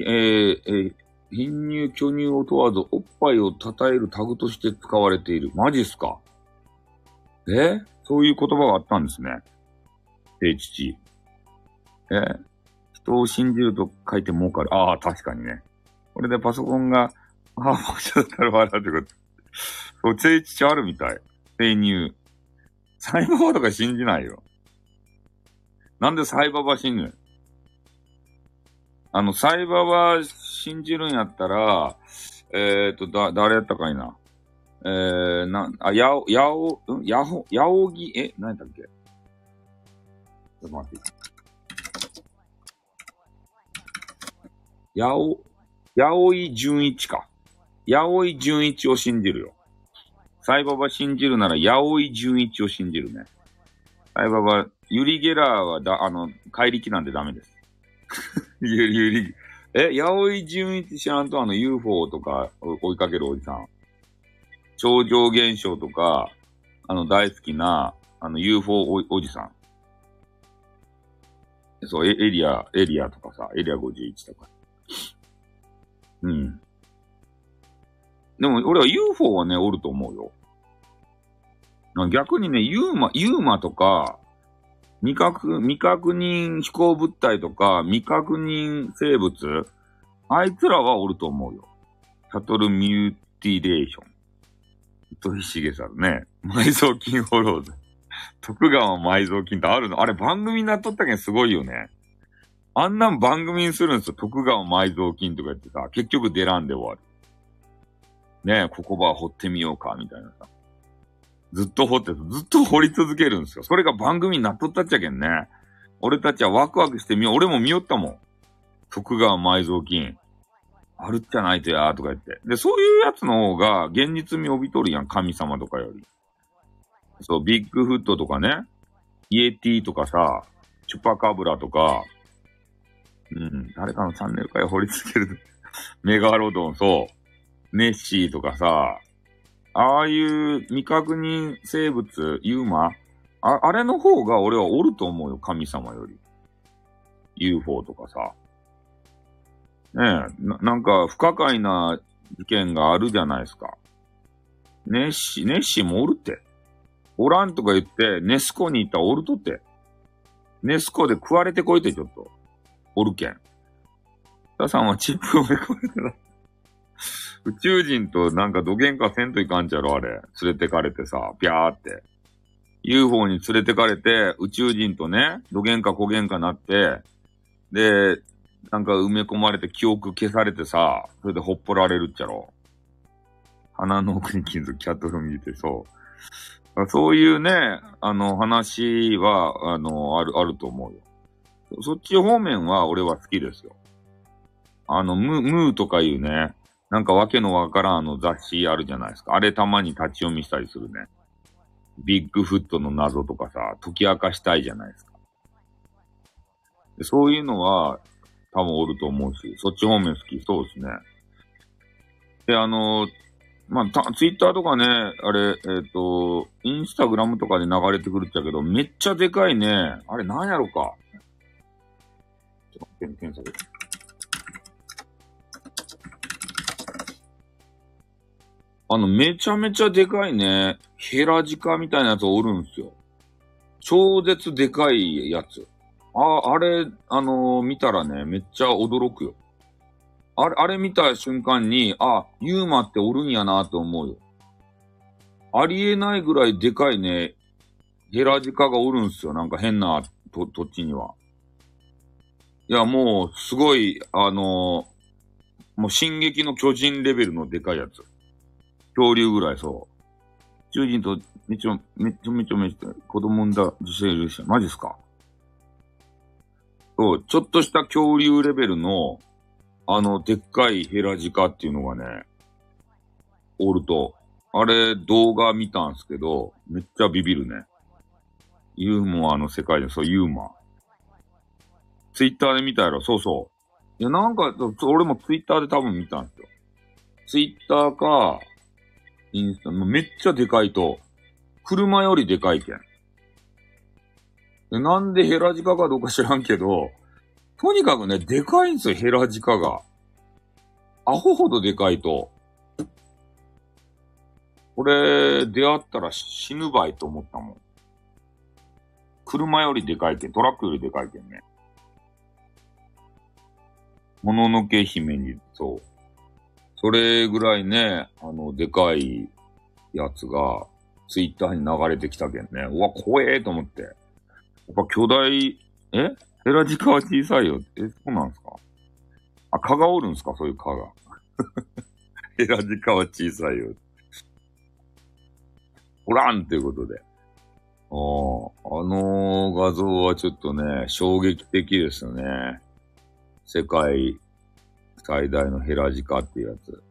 えー、えー、貧乳巨乳を問わずおっぱいを称えるタグとして使われている。マジっすか？え？そういう言葉があったんですね。聖父。え？人を信じると書いて儲かる。ああ、確かにね。これでパソコンが、ああ、もうちょっとったら笑ってこと。そう、聖地あるみたい。生乳。サイババとか信じないよ。なんでサイババ信じるあの、サイババ信じるんやったら、えっ、と、だ、誰やったかいな。えー、な、あ、やお、やお、うんやほ、やおぎ、え、何やったっけ？ちょっと待って。やお、やおい純一か。やおい純一を信じるよ。サイババ信じるなら、やおい純一を信じるね。サイババ、ユリゲラーはだ、あの、怪力なんでダメです。ゆゆり、え、やおい純一知らんとあの UFO とか追いかけるおじさん。超常現象とか、あの、大好きな、あの、UFO おおじさん。そう、エエリア、エリアとかさ、エリア51とか。うん。でも、俺は UFO はね、おると思うよ。逆にね、ユーマ、ユーマとか、未確、未確認飛行物体とか、未確認生物、あいつらはおると思うよ。シャトルミューティレーション。糸井重さんね。埋蔵金フォローズ。徳川埋蔵金ってあるの？あれ番組になっとったけんすごいよね。あんなん番組にするんですよ。徳川埋蔵金とか言ってさ、結局出らんで終わる。ねえ、ここば掘ってみようか、みたいなさ。ずっと掘ってずっと掘り続けるんですよ。それが番組になっとったっちゃけんね。俺たちはワクワクしてみよう。俺も見よったもん。徳川埋蔵金。あるっちゃないとやーとか言って。で、そういうやつの方が現実味帯びとるやん。神様とかより。そう、ビッグフットとかね。イエティとかさ、チュパカブラとか、うん、誰かのチャンネルから掘り続ける。メガロドン、そう。ネッシーとかさ、ああいう未確認生物、ユーマ？あ、あれの方が俺はおると思うよ、神様より。UFO とかさ。ねえ、ななんか不可解な事件があるじゃないですか。ネッシー、ネッシもおるって。おらんとか言って、ネスコに行ったらおるとって。ネスコで食われてこいってちょっと。おるけん。タさんはチップをめこれたら。宇宙人となんか土幻化せんといかんちゃろ、あれ。連れてかれてさ、ぴゃーって。UFO に連れてかれて、宇宙人とね、土幻化小幻化なって、で、なんか埋め込まれて記憶消されてさ、それでほっぽられるっちゃろ。鼻の奥に金属キャットル見てそう。そういうね、あの話は、あの、ある、あると思うよ。そっち方面は俺は好きですよ。あの、ム、ムーとかいうね、なんかわけのわからんあの雑誌あるじゃないですか。あれたまに立ち読みしたりするね。ビッグフットの謎とかさ、解き明かしたいじゃないですか。でそういうのは多分おると思うし、そっち方面好きそうですね。で、あの、まあ、たツイッターとかね、あれ、えっ、と、インスタグラムとかで流れてくるっちゃけど、めっちゃでかいね。あれなんやろか。ちょっと検索。あの、めちゃめちゃでかいね、ヘラジカみたいなやつおるんすよ。超絶でかいやつ。あ、あれ、あのー見たらね、めっちゃ驚くよ。あれ、あれ見た瞬間に、あ、ユーマっておるんやなって思うよ。ありえないぐらいでかいね、ヘラジカがおるんすよ。なんか変なと土地には。いや、もう、すごい、あのーもう、進撃の巨人レベルのでかいやつ。恐竜ぐらいそう。宇宙人とめちゃ、めちゃめちゃめちゃ、子供産んだ女性いるし、マジっすか？そう、ちょっとした恐竜レベルの、あの、でっかいヘラジカっていうのがね、おると、あれ動画見たんすけど、めっちゃビビるね。ユーモアの世界で、そう、ユーモア。ツイッターで見たやろ、そうそう。いや、なんか、俺もツイッターで多分見たんですよ。ツイッターか、インスタ、めっちゃでかいと、車よりでかいけん。でなんでヘラジカかどうか知らんけど、とにかくね、でかいんですよ、ヘラジカが。アホほどでかいと。これ、出会ったら死ぬばいと思ったもん。車よりでかいけん、トラックよりでかいけんね。もののけ姫に、そう。それぐらいね、あの、でかいやつが、ツイッターに流れてきたけんね。うわ、怖えと思って。やっぱ巨大、え？ヘラジカは小さいよ。え、そうなんですか？あ、蚊がおるんすか？そういう蚊が。ヘラジカは小さいよ。おらんということで。ああ、あの画像はちょっとね、衝撃的ですね。世界最大のヘラジカっていうやつ。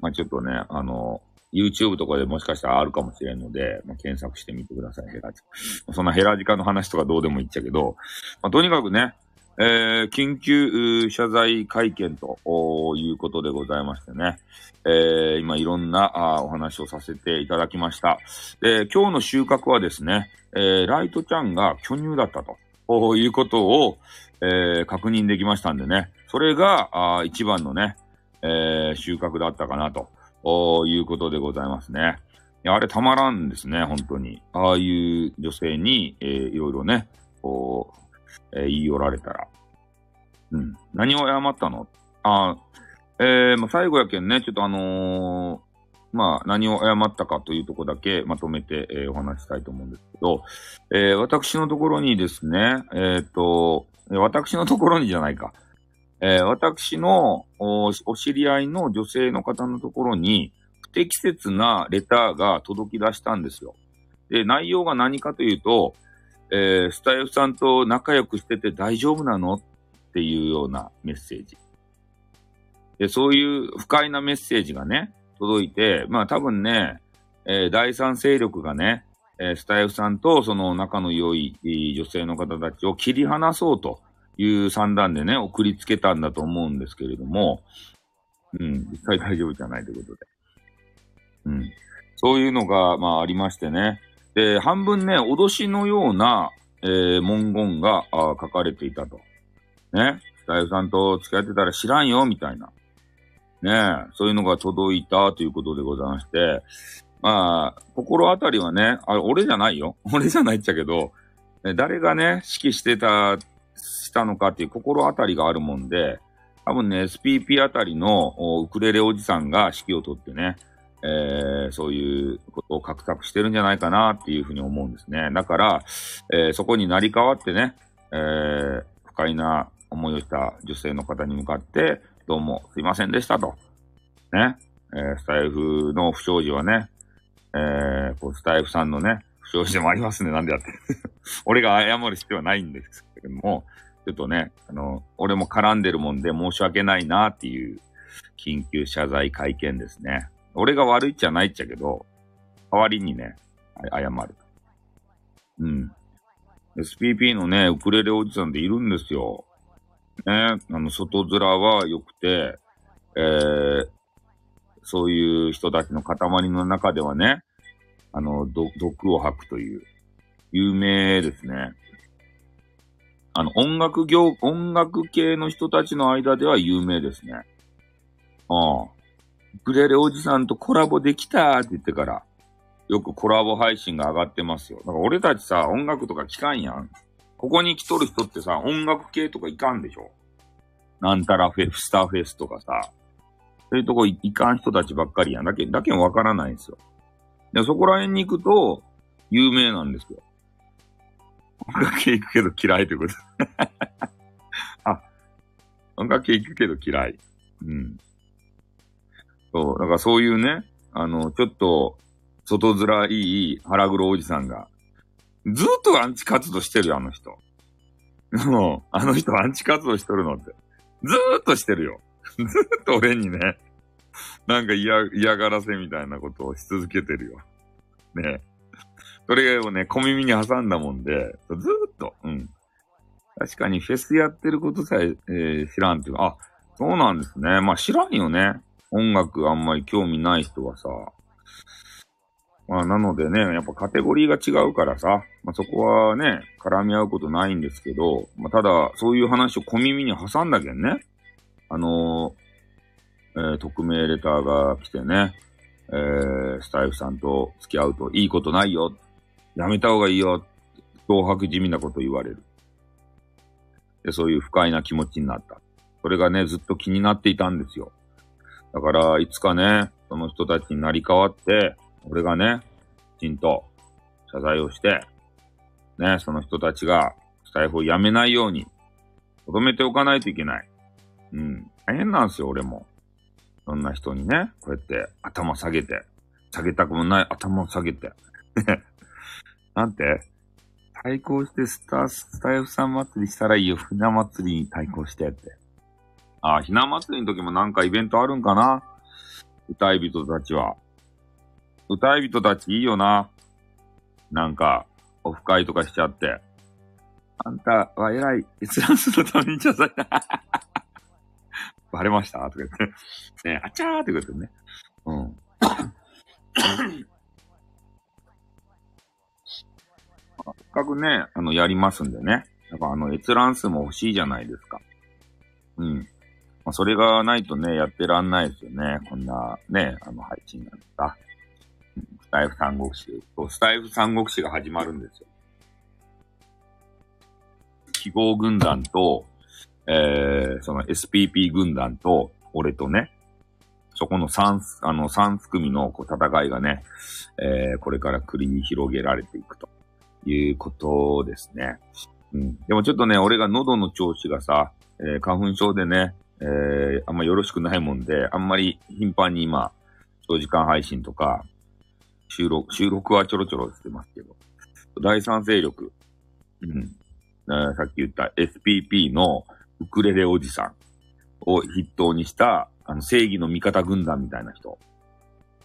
まあちょっとね、あの、YouTube とかでもしかしたらあるかもしれんので、まあ、検索してみてください、ヘラジカ。そんなヘラジカの話とかどうでもいいっちゃけど、まあ、とにかくね、えー、緊急謝罪会見ということでございましてね、えー、今いろんなあお話をさせていただきました。で、今日の収穫はですね、えー、ライトちゃんが巨乳だったということを、えー、確認できましたんでね、それがあ一番のね、えー、収穫だったかなということでございますね。あれたまらんですね、本当に。ああいう女性に、えー、いろいろね、こう、えー、言い寄られたら。うん。何を謝ったの？あえー、まあ、最後やけんね、ちょっとあの、まあ、何を謝ったかというとこだけまとめて、えー、お話したいと思うんですけど、えー、私のところにですね、えっ、と、私のところにじゃないか。え、私のお知り合いの女性の方のところに、不適切なレターが届き出したんですよ。で、内容が何かというと、え、スタイフさんと仲良くしてて大丈夫なのっていうようなメッセージ。で、そういう不快なメッセージがね、届いて、まあ多分ね、えー、第三勢力がね、えー、スタイフさんとその仲の良い女性の方たちを切り離そうという算段でね、送りつけたんだと思うんですけれども、うん、実際大丈夫じゃないということで。うん。そういうのが、まあありましてね。で、半分ね、脅しのような、えー、文言が書かれていたと。ね。スタイフさんと付き合ってたら知らんよ、みたいな。ねえそういうのが届いたということでございまして、まあ、心当たりはね、あれ、俺じゃないよ。俺じゃないっちゃけど、誰がね、指揮してた、したのかっていう心当たりがあるもんで、多分ね、SPP あたりのウクレレおじさんが指揮を取ってね、えー、そういうことを画策してるんじゃないかなっていうふうに思うんですね。だから、えー、そこになり変わってね、えー、不快な思いをした女性の方に向かって、どうもすいませんでしたと。ね。えー、スタイフの不祥事はね、えー、こうスタイフさんのね、不祥事でもありますね。なんでやって。俺が謝る必要はないんですけれども、ちょっとね、あの、俺も絡んでるもんで申し訳ないなっていう緊急謝罪会見ですね。俺が悪いっちゃないっちゃけど、代わりにね、謝る。うん。SPP のね、ウクレレおじさんでいるんですよ。ね、あの、外面は良くて、えー、そういう人たちの塊の中ではね、あの、毒を吐くという、有名ですね。あの、音楽業、音楽系の人たちの間では有名ですね。ああ。ウクレレおじさんとコラボできたって言ってから、よくコラボ配信が上がってますよ。だから俺たちさ、音楽とか聞かんやん。ここに来とる人ってさ、音楽系とかいかんでしょ？なんたらフェ、スターフェスとかさ。そういうとこいかん人たちばっかりやん。だけ、だけわからないんですよ。で、そこら辺に行くと、有名なんですよ。音楽系行くけど嫌いということ。あ、音楽系行くけど嫌い。うん。そう、だからそういうね、あの、ちょっと、外面いい腹黒おじさんが、ずっとアンチ活動してるよ、あの人。もう、あの人アンチ活動しとるのって。ずーっとしてるよ。ずーっと俺にね、なんか嫌、嫌がらせみたいなことをし続けてるよ。ね。それをね、小耳に挟んだもんで、ずーっと、うん。確かにフェスやってることさええー、知らんっていうか、あ、そうなんですね。まあ知らんよね。音楽あんまり興味ない人はさ。まあ、なのでね、やっぱカテゴリーが違うからさ、まあ、そこはね、絡み合うことないんですけど、まあ、ただ、そういう話を小耳に挟んだけんね、あのー、えー、匿名レターが来てね、えー、スタイフさんと付き合うといいことないよ。やめた方がいいよ。脅迫地味なこと言われる。で、そういう不快な気持ちになった。それがね、ずっと気になっていたんですよ。だから、いつかね、その人たちになり変わって、俺がね、きちんと謝罪をして、ね、その人たちがスタイフをやめないように、留めておかないといけない。うん。大変なんですよ、俺も。そんな人にね、こうやって頭下げて、下げたくもない頭を下げて。なんて対抗してスタ、スタイフさん祭りしたらいいよ。船祭りに対抗してって。ああ、ひな祭りの時もなんかイベントあるんかな？歌い人たちは。歌い人たちいいよな。なんか、オフ会とかしちゃって。あんたは偉い。閲覧数のために謝罪だ。バレました？とか言って。ねあちゃーってことね。うん。せっかくね、あの、やりますんでね。やっぱあの、閲覧数も欲しいじゃないですか。うん。まあ、それがないとね、やってらんないですよね。こんな、ね、あの、配信なんだ。スタイフ三国志と、スタイフ三国志が始まるんですよ。記号軍団と、えー、その SPP 軍団と、俺とね、そこの三、あの、三組のこう戦いがね、えー、これから繰り広げられていくということですね。うん。でもちょっとね、俺が喉の調子がさ、えー花粉症でね、えーあんまよろしくないもんで、あんまり頻繁に今、長時間配信とか、収録、収録はちょろちょろしてますけど、第三勢力、うん。さっき言った SPP のウクレレおじさんを筆頭にした、あの、正義の味方軍団みたいな人。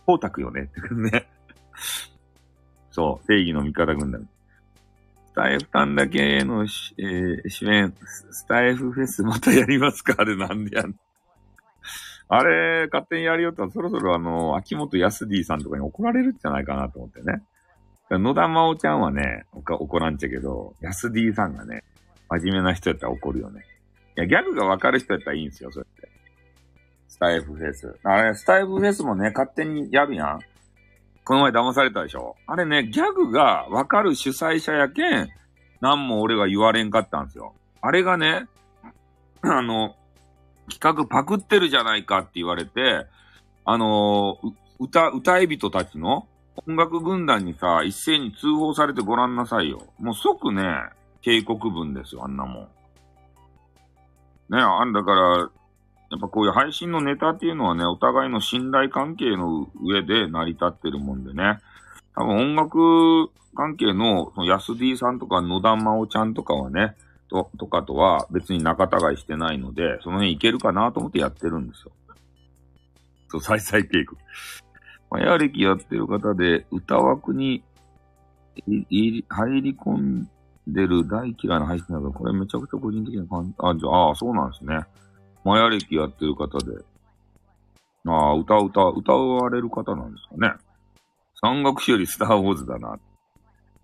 光沢よねってね。そう、正義の味方軍団。スタイフさんだけの、えー主演、スタイフフェスまたやりますか？あれなんでやんあれ、勝手にやりよったらそろそろあの、秋元康 D さんとかに怒られるんじゃないかなと思ってね。野田真央ちゃんはね、怒らんちゃけど、安 D さんがね、真面目な人やったら怒るよね。いや、ギャグがわかる人やったらいいんですよ、そうやって。スタイフフェス。あれ、スタイフフェスもね、勝手にやるやん。この前騙されたでしょあれね、ギャグがわかる主催者やけん、なんも俺が言われんかったんですよ。あれがね、あの、企画パクってるじゃないかって言われて、あのー歌、歌い人たちの音楽軍団にさ、一斉に通報されてごらんなさいよ。もう即ね、警告文ですよ、あんなもん。ねあんだから、やっぱこういう配信のネタっていうのはね、お互いの信頼関係の上で成り立ってるもんでね。多分音楽関係の、その安 D さんとか野田真央ちゃんとかはね、と、とかとは別に仲違いしてないので、その辺いけるかなと思ってやってるんですよ。そう、再々警告。マヤ歴やってる方で歌枠に入り込んでる大嫌いな配信だから、これめちゃくちゃ個人的な感じ。あ、じゃあ、あ、そうなんですね。マヤ歴やってる方で。ああ、歌う歌、歌われる方なんですかね。山岳史よりスターウォーズだな。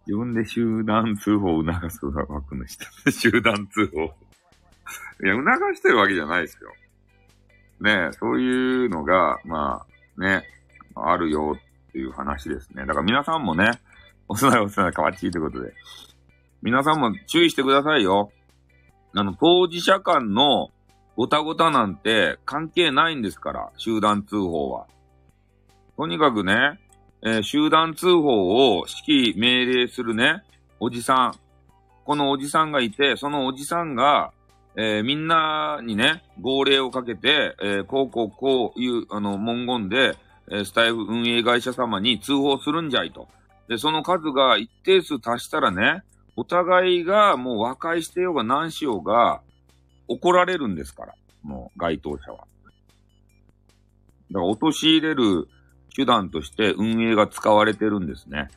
自分で集団通報を促す枠の人。集団通報。いや、促してるわけじゃないですよ。ねえ、そういうのが、まあ、ね、あるよっていう話ですね。だから皆さんもね、おすなおすなかわちいということで。皆さんも注意してくださいよ。あの、当事者間のごたごたなんて関係ないんですから、集団通報は。とにかくね、えー集団通報を指揮命令するね、おじさん。このおじさんがいて、そのおじさんが、えーみんなにね、号令をかけて、えーこうこうこういう、あの、文言で、えスタイフ運営会社様に通報するんじゃいと。で、その数が一定数達したらね、お互いがもう和解してようが何しようが、怒られるんですから。もう、該当者は。だから、陥れる手段として運営が使われてるんですね。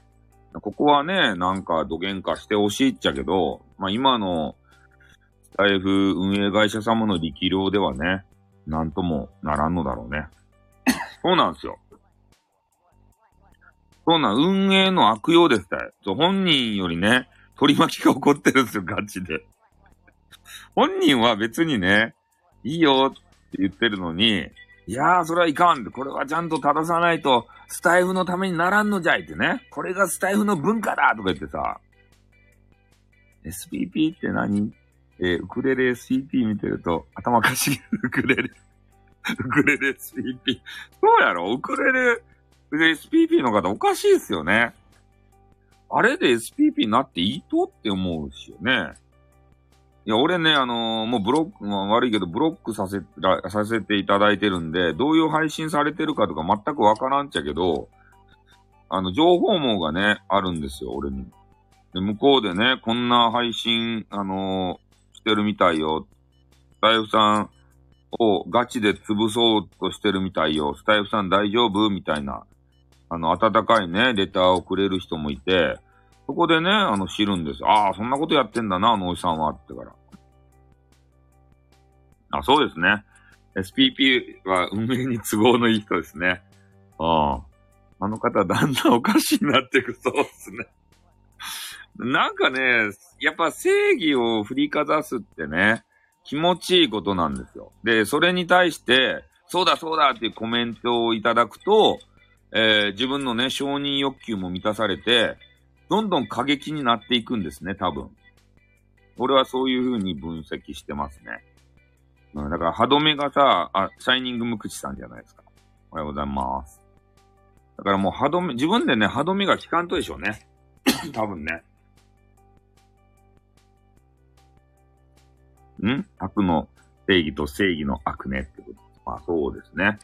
ここはね、なんか土幻化してほしいっちゃけど、まあ今のスタイフ運営会社様の力量ではね、なんともならんのだろうね。そうなんですよ。そうなん、運営の悪用ですたい。本人よりね、取り巻きが起こってるんですよ、ガチで。本人は別にね、いいよって言ってるのに、いやー、それはいかん、これはちゃんと正さないと、スタイフのためにならんのじゃいってね。これがスタイフの文化だとか言ってさ、SPP って何？えーウクレレ SPP 見てると、頭かしげるウクレレ。ウクレレ SPP。そうやろ？ウクレレ SPP の方おかしいですよね。あれで SPP になっていいと？って思うしよね。いや、俺ね、あのーもうブロック、まあ、悪いけど、ブロックさせ、させていただいてるんで、どういう配信されてるかとか全くわからんちゃけど、あの、情報網がね、あるんですよ、俺に。で、向こうでね、こんな配信、あのーしてるみたいよ。スタイフさんをガチで潰そうとしてるみたいよ。スタイフさん大丈夫みたいな。あの、温かいね、レターをくれる人もいて、そこでね、あの、知るんです。ああ、そんなことやってんだな、あのおじさんは、ってから。あ、そうですね。SPP は運営に都合のいい人ですね。うん。あの方、だんだんおかしいなってくそうですね。なんかね、やっぱ正義を振りかざすってね、気持ちいいことなんですよ。で、それに対して、そうだそうだっていうコメントをいただくと、えー、自分のね、承認欲求も満たされて、どんどん過激になっていくんですね、多分。俺はそういう風に分析してますね。うん、だから、歯止めがさ、あ、シャイニングムクチさんじゃないですか。おはようございます。だからもう歯止め、自分でね、歯止めが効かんとでしょうね。多分ね。ん？悪の正義と正義の悪ねってこと。まあそうですね。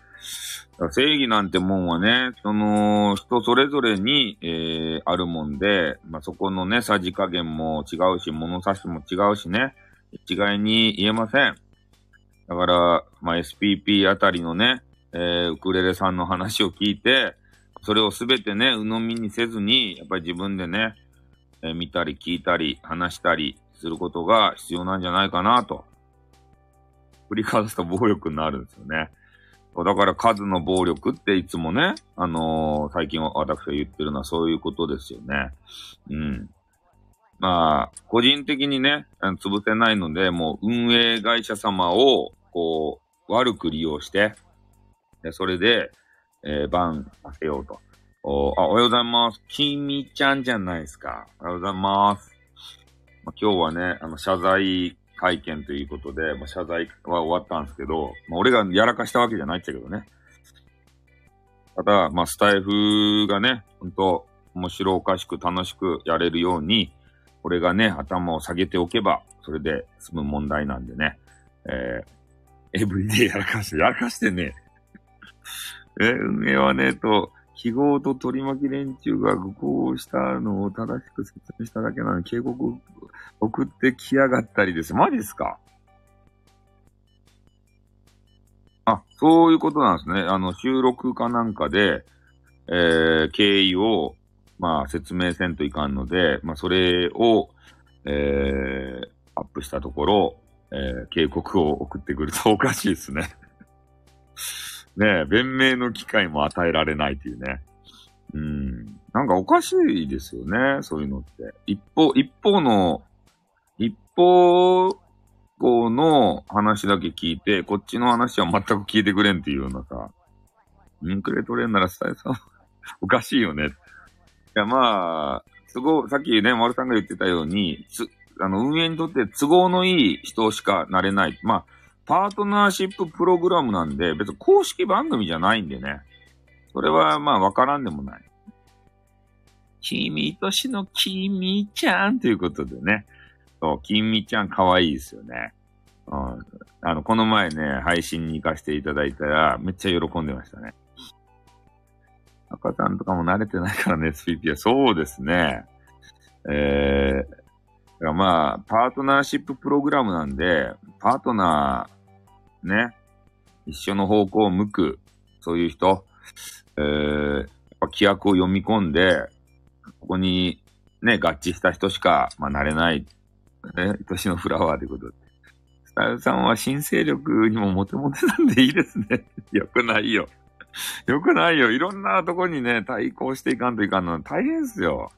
正義なんてもんはね、その、人それぞれに、えー、あるもんで、まあそこのね、さじ加減も違うし、物差しも違うしね、一概に言えません。だから、まあ SPP あたりのね、えー、ウクレレさんの話を聞いて、それをすべてね、鵜呑みにせずに、やっぱり自分でね、えー、見たり聞いたり話したりすることが必要なんじゃないかなと。振りかざすと暴力になるんですよね。だから数の暴力っていつもね、あのー、最近私が言ってるのはそういうことですよね。うん。まあ、個人的にね、潰せないので、もう運営会社様を、こう、悪く利用して、でそれで、えー、バンさせようと。おあ、おはようございます。きみちゃんじゃないですか。おはようございます。まあ、今日はね、あの、謝罪会見ということで、まあ、謝罪は終わったんですけど、まあ、俺がやらかしたわけじゃないっちゃけどね。ただ、まあ、スタイフがね、ほんと、面白おかしく楽しくやれるように、俺がね、頭を下げておけば、それで済む問題なんでね。えー、エブリデイやらかして、やらかしてね。え、運営はね、と、記号と取り巻き連中が愚行したのを正しく説明しただけなのに、警告送ってきやがったりです。マジですか？あ、そういうことなんですね。あの、収録かなんかで、えー、経緯を、まあ、説明せんといかんので、まあ、それを、えー、アップしたところ、えー、警告を送ってくるとおかしいですねね、弁明の機会も与えられないというね。うん。なんかおかしいですよね、そういうのって。一方、一方の、一方向の話だけ聞いて、こっちの話は全く聞いてくれんっていうようなさ、インクレ取れんならスタイさんおかしいよね。いや、まあ、すごい、さっきね、丸さんが言ってたように、つ、あの、運営にとって都合のいい人しかなれない。まあ、パートナーシッププログラムなんで、別に公式番組じゃないんでね。それはまあわからんでもない。君としの君ちゃんということでね。そう、君ちゃん可愛いですよね。うん。あの、この前ね、配信に行かせていただいたら、めっちゃ喜んでましたね。赤さんとかも慣れてないからね、SPP は。そうですね。えー、まあ、パートナーシッププログラムなんで、パートナー、ね、一緒の方向を向く、そういう人、えー、やっぱ規約を読み込んで、ここにね、合致した人しか、まあ、なれない、ね、愛しのフラワーということで。スタイルさんは新勢力にもモテモテなんでいいですね。よくないよ。よくないよ。いろんなとこにね、対抗していかんといかんの大変ですよ。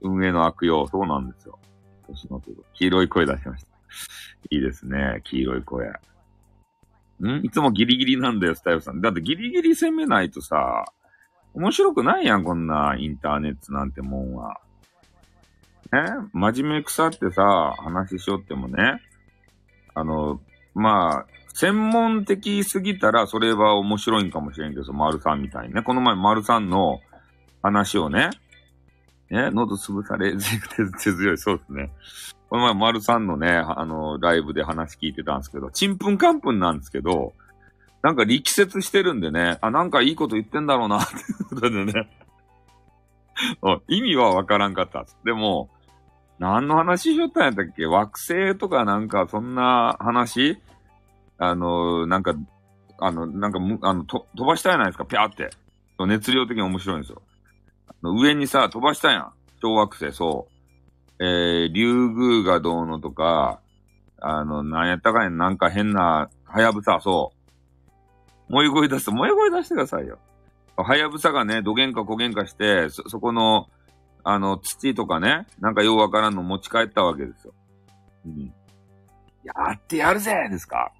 運営の悪用、そうなんですよ。年のとこ黄色い声出しました。いいですね、黄色い声。ん？いつもギリギリなんだよ、スタイルさん。だってギリギリ攻めないとさ、面白くないやん、こんなインターネットなんてもんは。ね？真面目腐ってさ、話しよってもね、あの、まあ、専門的すぎたらそれは面白いんかもしれんけど、丸さんみたいにね。この前丸さんの話をね、ね、喉潰され、手強い、そうですね。この前、丸さんのね、あの、ライブで話聞いてたんですけど、ちんぷんかんぷんなんですけど、なんか力説してるんでね、あ、なんかいいこと言ってんだろうな、ってことでね。意味はわからんかったです。でも、何の話しよったんやったっけ？惑星とかなんかそんな話？あの、なんか、あの、なんかむ、あの、と飛ばしたやないですか、ぴゃーって。熱量的に面白いんですよ。の上にさ、飛ばしたやん。小惑星、そう。えー、竜宮がどうのとか、あの、なんやったかいなんか変な、はやぶさ、そう。燃え声出すと、燃え声出してくださいよ。はやぶさがね、どげんかこげんかして、そ、そこの、あの、土とかね、なんかようわからんの持ち帰ったわけですよ。うん。やってやるぜですか？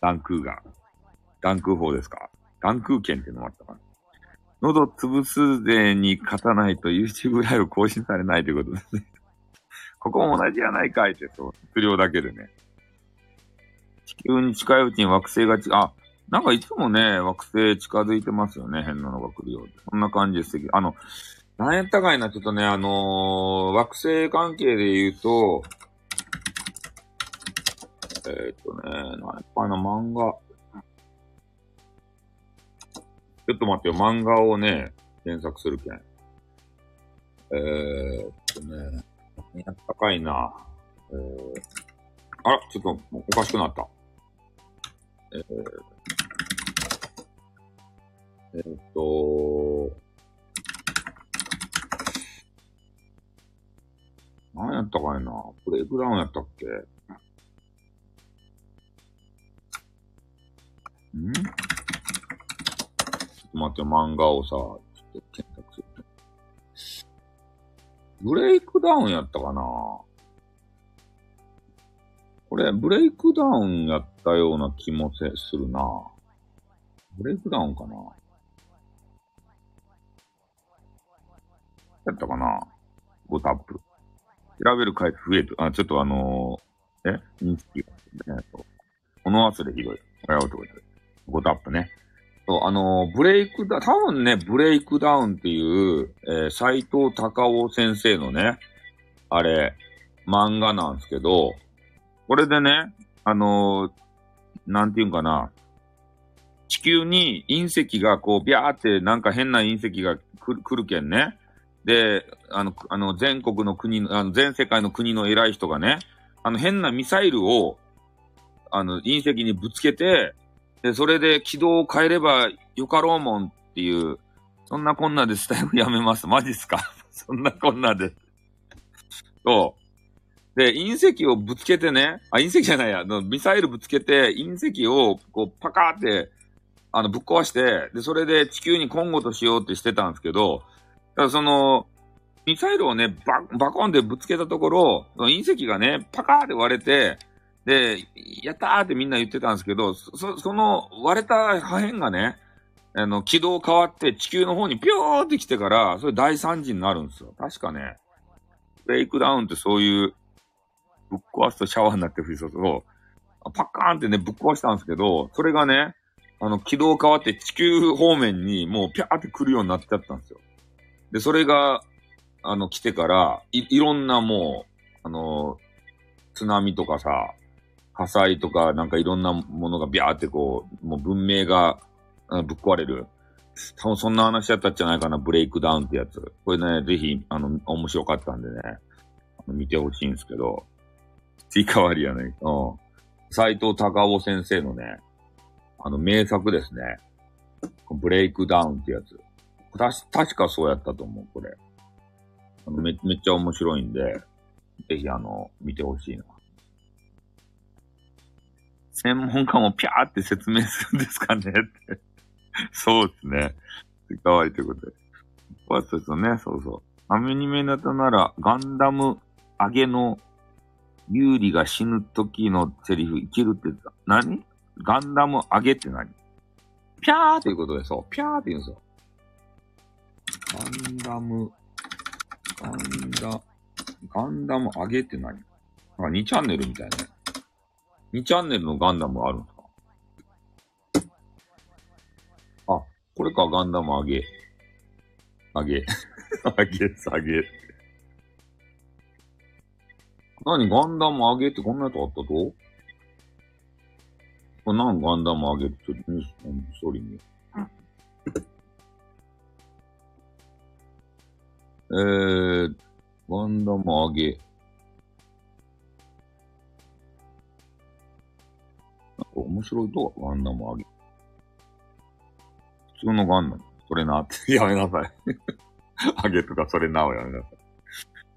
ダンクーが。ダンクー法ですか？ダンクー剣っていうのもあったかな。喉潰すでに勝たないと YouTube ライブ更新されないということですね。ここも同じやないかいって、そう、質量だけでね。地球に近いうちに惑星がち、あ、なんかいつもね、惑星近づいてますよね。変なのが来るようで。そんな感じですあの、なんやったかいな、ちょっとね、あのー、惑星関係で言うと、えー、っとね、なんやったかな、漫画。ちょっと待ってよ、漫画をね、検索するけん。えー、っとね、やったかいな。えー、あら、ちょっとおかしくなった。えー、えー、っと、何やったかいな。ブレイクダウンやったっけ？ん？っと待って、漫画をさ、ちょっと検索するブレイクダウンやったかな？これ、ブレイクダウンやったような気もせするな。ブレイクダウンかな？やったかな ?5 タップ。調べる回数増えて、あ、ちょっとあのー、え？認識が、ね、物忘れひどい。あやうとこで。5タップね。そう、あの、ブレイクダウン、多分ね、ブレイクダウンっていう、えー、斎藤隆夫先生のね、あれ、漫画なんですけど、これでね、あのー、なんていうんかな、地球に隕石がこう、ビャーってなんか変な隕石が来るるけんね。で、あの、あの、全国の国、あの、全世界の国の偉い人がね、あの、変なミサイルを、あの、隕石にぶつけて、で、それで軌道を変えればよかろうもんっていう、そんなこんなでスタイルやめます。マジっすか？そんなこんなで。そう。で、隕石をぶつけてね、あ、隕石じゃないや、ミサイルぶつけて、隕石をこうパカーって、あの、ぶっ壊して、で、それで地球に今後としようってしてたんですけど、ただその、ミサイルをね、バ、バコンでぶつけたところ、隕石がね、パカーって割れて、で、やったーってみんな言ってたんですけど、そ、その割れた破片がね、あの、軌道変わって地球の方にピョーって来てから、それ大惨事になるんですよ。確かね、ブレイクダウンってそういう、ぶっ壊すとシャワーになって降り注ぐパッカーンってね、ぶっ壊したんですけど、それがね、あの、軌道変わって地球方面にもうピャーって来るようになっちゃったんですよ。で、それが、あの、来てから、い、いろんなもう、あの、津波とかさ、火災とか、なんかいろんなものがビャーってこう、もう文明がぶっ壊れる。多分そんな話だったんじゃないかな、ブレイクダウンってやつ。これね、ぜひ、あの、面白かったんでね、あの見てほしいんですけど、追加割やね、うん。斎藤隆夫先生のね、あの、名作ですね。ブレイクダウンってやつ。たし、確かそうやったと思う、これ。あのめ、めっちゃ面白いんで、ぜひあの、見てほしいな。専門家もピャーって説明するんですかねって。そうですね。かわいいということで。こうですよね。そうそう。アメニメネタなら、ガンダム上げの有利が死ぬ時のセリフ、生きるって何？ガンダム上げって何？ピャーっていうことでそう。ピャーって言うんですよ。ガンダム、ガンダ、ガンダム上げって何？なんか2チャンネルみたいな。2チャンネルのガンダムあるんですか？あ、これか、ガンダム上げ。上げ。上げ、下げ。何ガンダム上げってこんなやつあったとこれ何ガンダム上げってちょっとニュース、ストーリーに。えー、ガンダム上げ。面白いとガンダム上げ。普通のガンダム。それなって。やめなさい。上げとかそれなをやめなさい。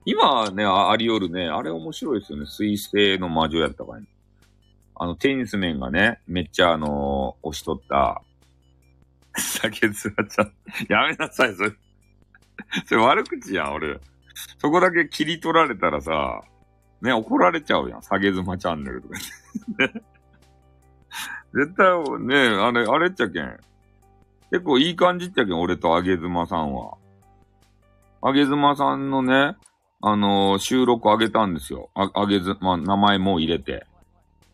今ね、ありよるね、あれ面白いですよね。水星の魔女やったかい、あの、テニス面がね、めっちゃあのー、押しとった、酒津ちゃん、やめなさい、それ。それ悪口やん、俺。そこだけ切り取られたらさ、ね、怒られちゃうやん。下げ妻チャンネルとか絶対、ね、あれ、あれっちゃけん。結構いい感じっちゃけん、俺とあげ妻さんは。あげ妻さんのね、あのー、収録あげたんですよ。あ、あげず、まあ、名前も入れて。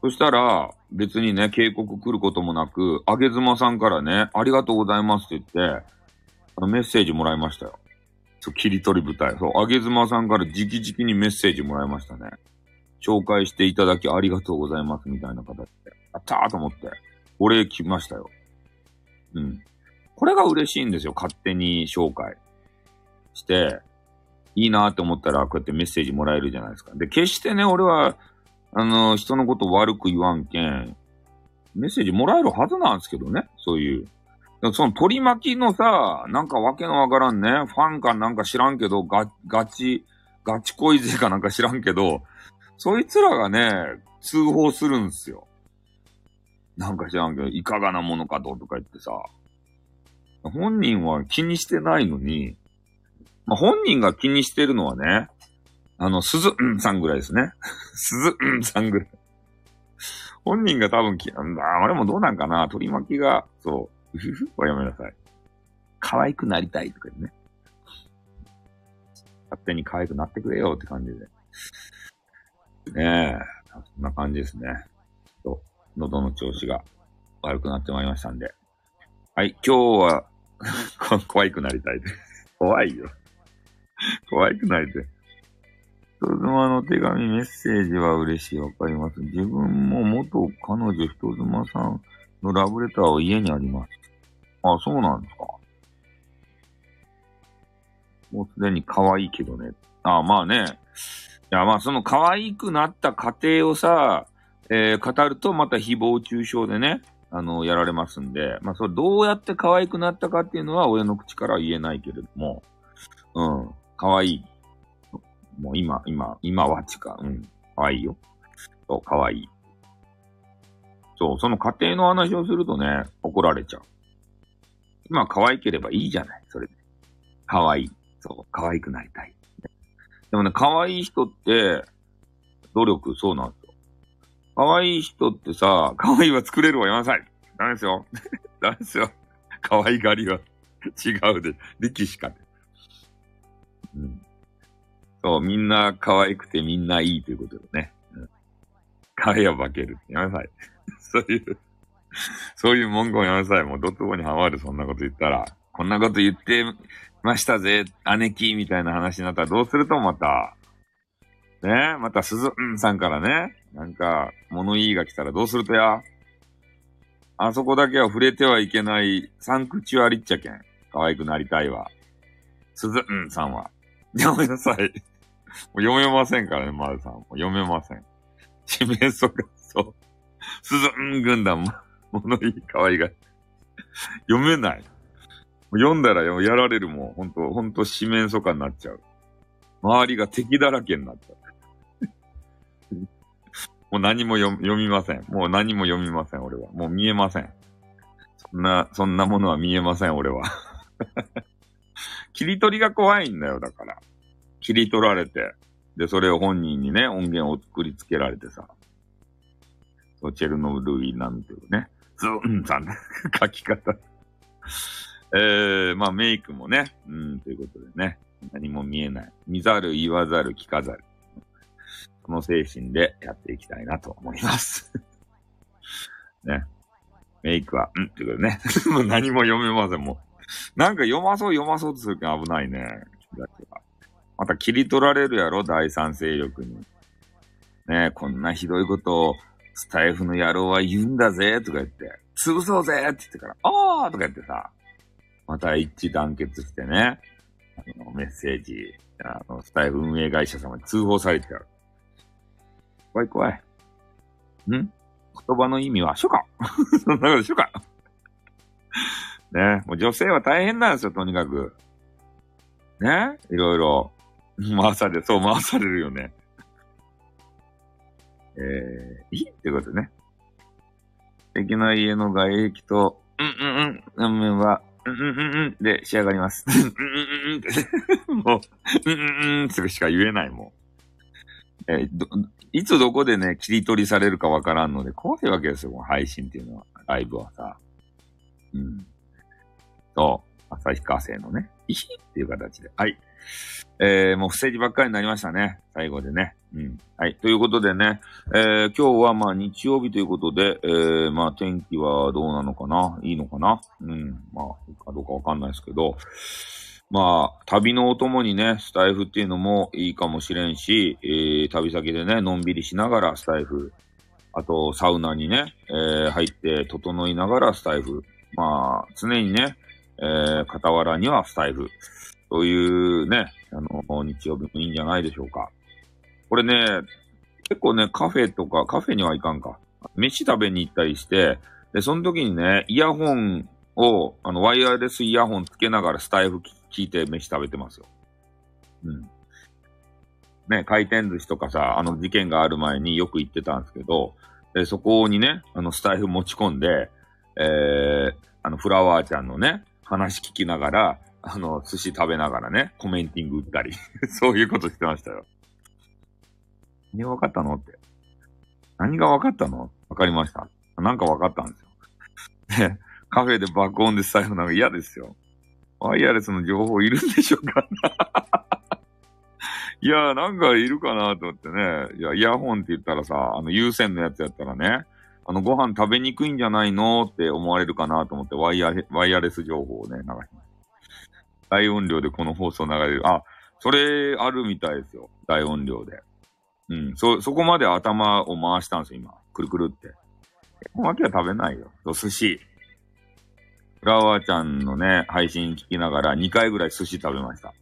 そしたら、別にね、警告来ることもなく、あげずまさんからね、ありがとうございますって言って、あのメッセージもらいましたよ。そう、切り取り舞台。そう、あげずまさんから直々にメッセージもらいましたね。紹介していただきありがとうございますみたいな形で。ったーと思って、お礼来ましたよ。うん。これが嬉しいんですよ。勝手に紹介して、いいなーって思ったら、こうやってメッセージもらえるじゃないですか。で、決してね、俺は、あの、人のこと悪く言わんけん、メッセージもらえるはずなんですけどね。そういう。その取り巻きのさ、なんかわけのわからんね、ファンかなんか知らんけど、ガガチ、ガチ恋勢かなんか知らんけど、そいつらがね、通報するんすよ。なんか知らんけど、いかがなものかととか言ってさ、本人は気にしてないのに、まあ、本人が気にしてるのはね、あの、鈴んさんぐらいですね。鈴んさんぐらい。本人が多分き、あれもどうなんかな取り巻きが、そう、うふふおやめなさい。可愛くなりたいとかね。勝手に可愛くなってくれよって感じで。ねえ、そんな感じですね。喉の調子が悪くなってまいりましたんで。はい、今日は可愛くなりたいです。怖いよ。可愛くなりたい。人妻の手紙、メッセージは嬉しい。わかります。自分も元彼女人妻さんのラブレターは家にあります。あ、そうなんですか。もうすでに可愛いけどね。あ、まあね。いや、まあその可愛くなった過程をさ、えー、語るとまた誹謗中傷でね、あの、やられますんで、まあそれどうやって可愛くなったかっていうのは親の口からは言えないけれども、うん、可愛いもう今、今、今はちか、うん、可愛いよ。そう、可愛い。そう、その家庭の話をするとね、怒られちゃう。今可愛ければいいじゃない、それで。可愛い。そう、可愛くなりたい。でもね、可愛い人って、努力、そうなん。可愛い人ってさ、可愛いは作れるわ、やめなさい。ダメですよ。ダメですよ。可愛がりは違うで。力士かで。うん。そう、みんな可愛くてみんないいということでね。うん。可愛いは化ける。やめなさい。そういう、そういう文言やめなさい。もうドットボにハマる、そんなこと言ったら。こんなこと言ってましたぜ、姉貴みたいな話になったらどうするとまた？ねまた鈴、んさんからね。なんか、物言いが来たらどうするとや？あそこだけは触れてはいけないサンクチュアリッチャケン。可愛くなりたいわ。鈴、んさんは。やめなさい。もう読めませんからね、マルさん。もう読めません。指名そが、そう。スズン軍団も、物いい可愛が読めない。読んだらやられるもん。ほんと、ほんと四面楚歌になっちゃう。周りが敵だらけになっちゃう。もう何も読みません。もう何も読みません、俺は。もう見えません。そんな、そんなものは見えません、俺は。切り取りが怖いんだよ、だから。切り取られて、で、それを本人にね、音源を作りつけられてさ、そうチェルノブイなんていうね、ズーンさん、書き方。えー、まあメイクもね、うん、ということでね、何も見えない。見ざる、言わざる、聞かざる。この精神でやっていきたいなと思います。ね。メイクは、ん、ということね。もう何も読めません、もう。なんか読まそう読まそうとするけど危ないね。また切り取られるやろ、第三勢力に。ね、こんなひどいことをスタイフの野郎は言うんだぜ、とか言って、潰そうぜって言ってから、あーとか言ってさ、また一致団結してね、あの、メッセージ、あの、スタイフ運営会社様に通報されちゃう。怖い怖い。ん？言葉の意味は、書か そんなこと書かねもう女性は大変なんですよ、とにかく。ね？いろいろ。回され、そう、回されるよね。えー、いいってことね。素敵な家の外壁と、うんうんうん、面は、うんうんうんうんで仕上がります。うんうんうんって、もう、うんうんうんってしか言えないもん。えー、ど、いつどこでね、切り取りされるかわからんので、怖いわけですよ、この配信っていうのは、ライブはさ。うん。そう、旭川製のね、いひっていう形で。はい。えー、もう不正字ばっかりになりましたね。最後でね。うん。はい。ということでね、えー、今日はまあ日曜日ということで、えー、まあ天気はどうなのかな？いいのかな？うん。まあ、かどうかわかんないですけど、まあ、旅のお供にね、スタイフっていうのもいいかもしれんし、えー、旅先でね、のんびりしながらスタイフ、あと、サウナにね、えー、入って整いながらスタイフ。まあ、常にね、えー、傍らにはスタイフ。そういうね、あの、日曜日もいいんじゃないでしょうか。これね、結構ね、カフェとか、カフェには行かんか。飯食べに行ったりして、で、その時にね、イヤホンを、あの、ワイヤレスイヤホンつけながらスタイフ聞聞いて飯食べてますよ。うん。ね、回転寿司とかさ、あの事件がある前によく行ってたんですけど、で、そこにね、あの、スタイフ持ち込んで、えー、あの、フラワーちゃんのね、話聞きながら、あの、寿司食べながらね、コメンティング打ったり そういうことしてましたよ。何が分かったのって。何が分かったの？分かりました。なんか分かったんですよ。カフェで爆音で財布なんか嫌ですよ。ワイヤレスの情報いるんでしょうか？いや、なんかいるかなと思ってね。いや、イヤホンって言ったらさ、あの、有線のやつやったらね、あの、ご飯食べにくいんじゃないのって思われるかなと思って、ワイヤレ、ワイヤレス情報をね、流します。大音量でこの放送流れる。あ、それあるみたいですよ。大音量で。うん。そ、そこまで頭を回したんですよ、今。くるくるって。このわけは食べないよ。お寿司。フラワーちゃんのね、配信聞きながら2回ぐらい寿司食べました。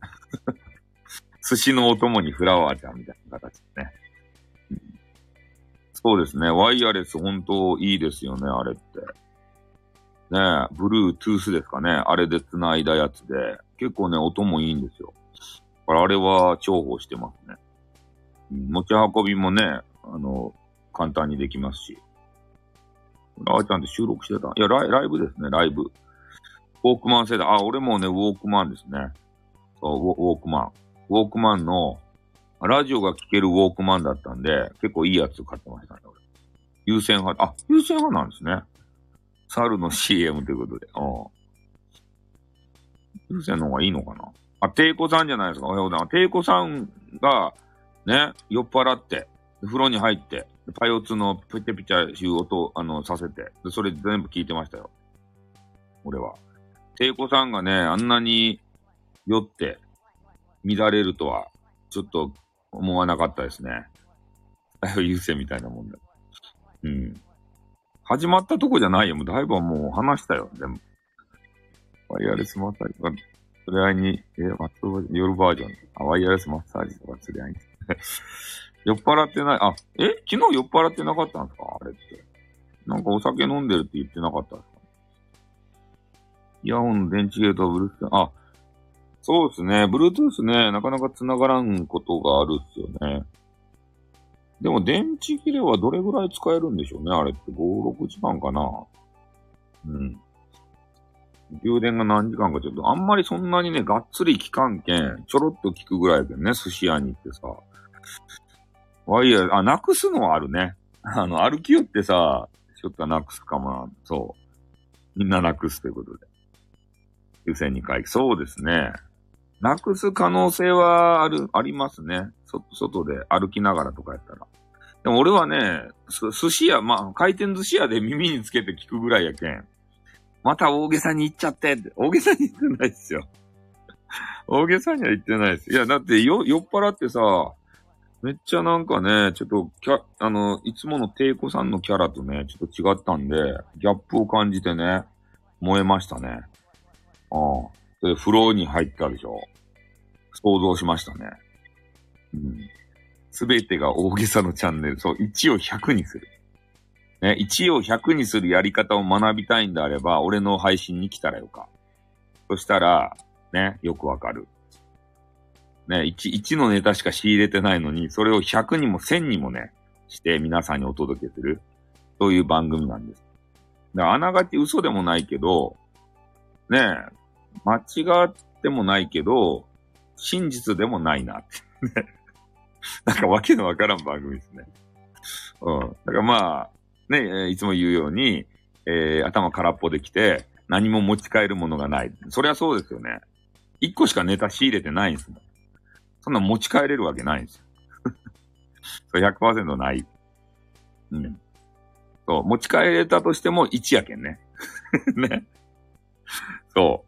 寿司のお供にフラワーちゃんみたいな形でね。そうですね。ワイヤレス本当いいですよね、あれって。ねブルートゥースですかね。あれで繋いだやつで。結構ね、音もいいんですよ。だからあれは重宝してますね。持ち運びもね、あの、簡単にできますし。ラワーちゃんって収録してたいやライ、ライブですね、ライブ。ウォークマン世代。あ、俺もね、ウォークマンですね。そうウォ、ウォークマン。ウォークマンの、ラジオが聴けるウォークマンだったんで、結構いいやつ買ってましたね、俺。優先派、あ、優先派なんですね。猿の CM ということで。うん。優先の方がいいのかなあ、テイコさんじゃないですか。おはようございます。テイコさんが、ね、酔っ払って、風呂に入って、パイオツのペテピチャいう音、あの、させて、それ全部聞いてましたよ。俺は。テイコさんがね、あんなに酔って、乱れるとは、ちょっと思わなかったですね。優勢みたいなもんだ。うん。始まったとこじゃないよ。もうだいぶもう話したよ。全部。ワイヤレスマッサージとか、連れ合いに、え、夜バージョン。あ、ワイヤレスマッサージとか連れ合いに。酔っ払ってない。あ、え？昨日酔っ払ってなかったんですか？あれって。なんかお酒飲んでるって言ってなかったんですかイヤホンの電池ゲートはブルース、あ、そうですね。Bluetooth ね、なかなか繋がらんことがあるっすよね。でも電池切れはどれぐらい使えるんでしょうねあれって5、6時間かなうん。充電が何時間かちょっと、あんまりそんなにね、がっつり期間券、ちょろっと聞くぐらいでね、寿司屋に行ってさ。ワイヤー、あ、なくすのはあるね。あの、歩きよってさ、ちょっとなくすかもな。そう。みんななくすということで。優先に回。そうですね。なくす可能性はある、ありますね。そ、外で歩きながらとかやったら。でも俺はね、寿司屋、まあ、回転寿司屋で耳につけて聞くぐらいやけん。また大げさに言っちゃってって。大げさに言ってないっすよ。大げさには言ってないです。いや、だってよ、酔っ払ってさ、めっちゃなんかね、ちょっと、キャ、あの、いつものテイコさんのキャラとね、ちょっと違ったんで、ギャップを感じてね、燃えましたね。ああ。で、風呂に入ったでしょ。想像しましたね。うん。すべてが大げさのチャンネル。そう、1を100にする。ね、1を100にするやり方を学びたいんであれば、俺の配信に来たらよか。そしたら、ね、よくわかる。ね、1、1のネタしか仕入れてないのに、それを100にも1000にもね、して皆さんにお届けする。そういう番組なんです。だあながち嘘でもないけど、ねえ、間違ってもないけど、真実でもないなって。なんかわけのわからん番組ですね。うん。だからまあ、ね、いつも言うように、えー、頭空っぽできて、何も持ち帰るものがない。そりゃそうですよね。一個しかネタ仕入れてないんですもん。そんな持ち帰れるわけないんですよ。それ100%ない。うん。そう、持ち帰れたとしても1やけんね。ね。そう。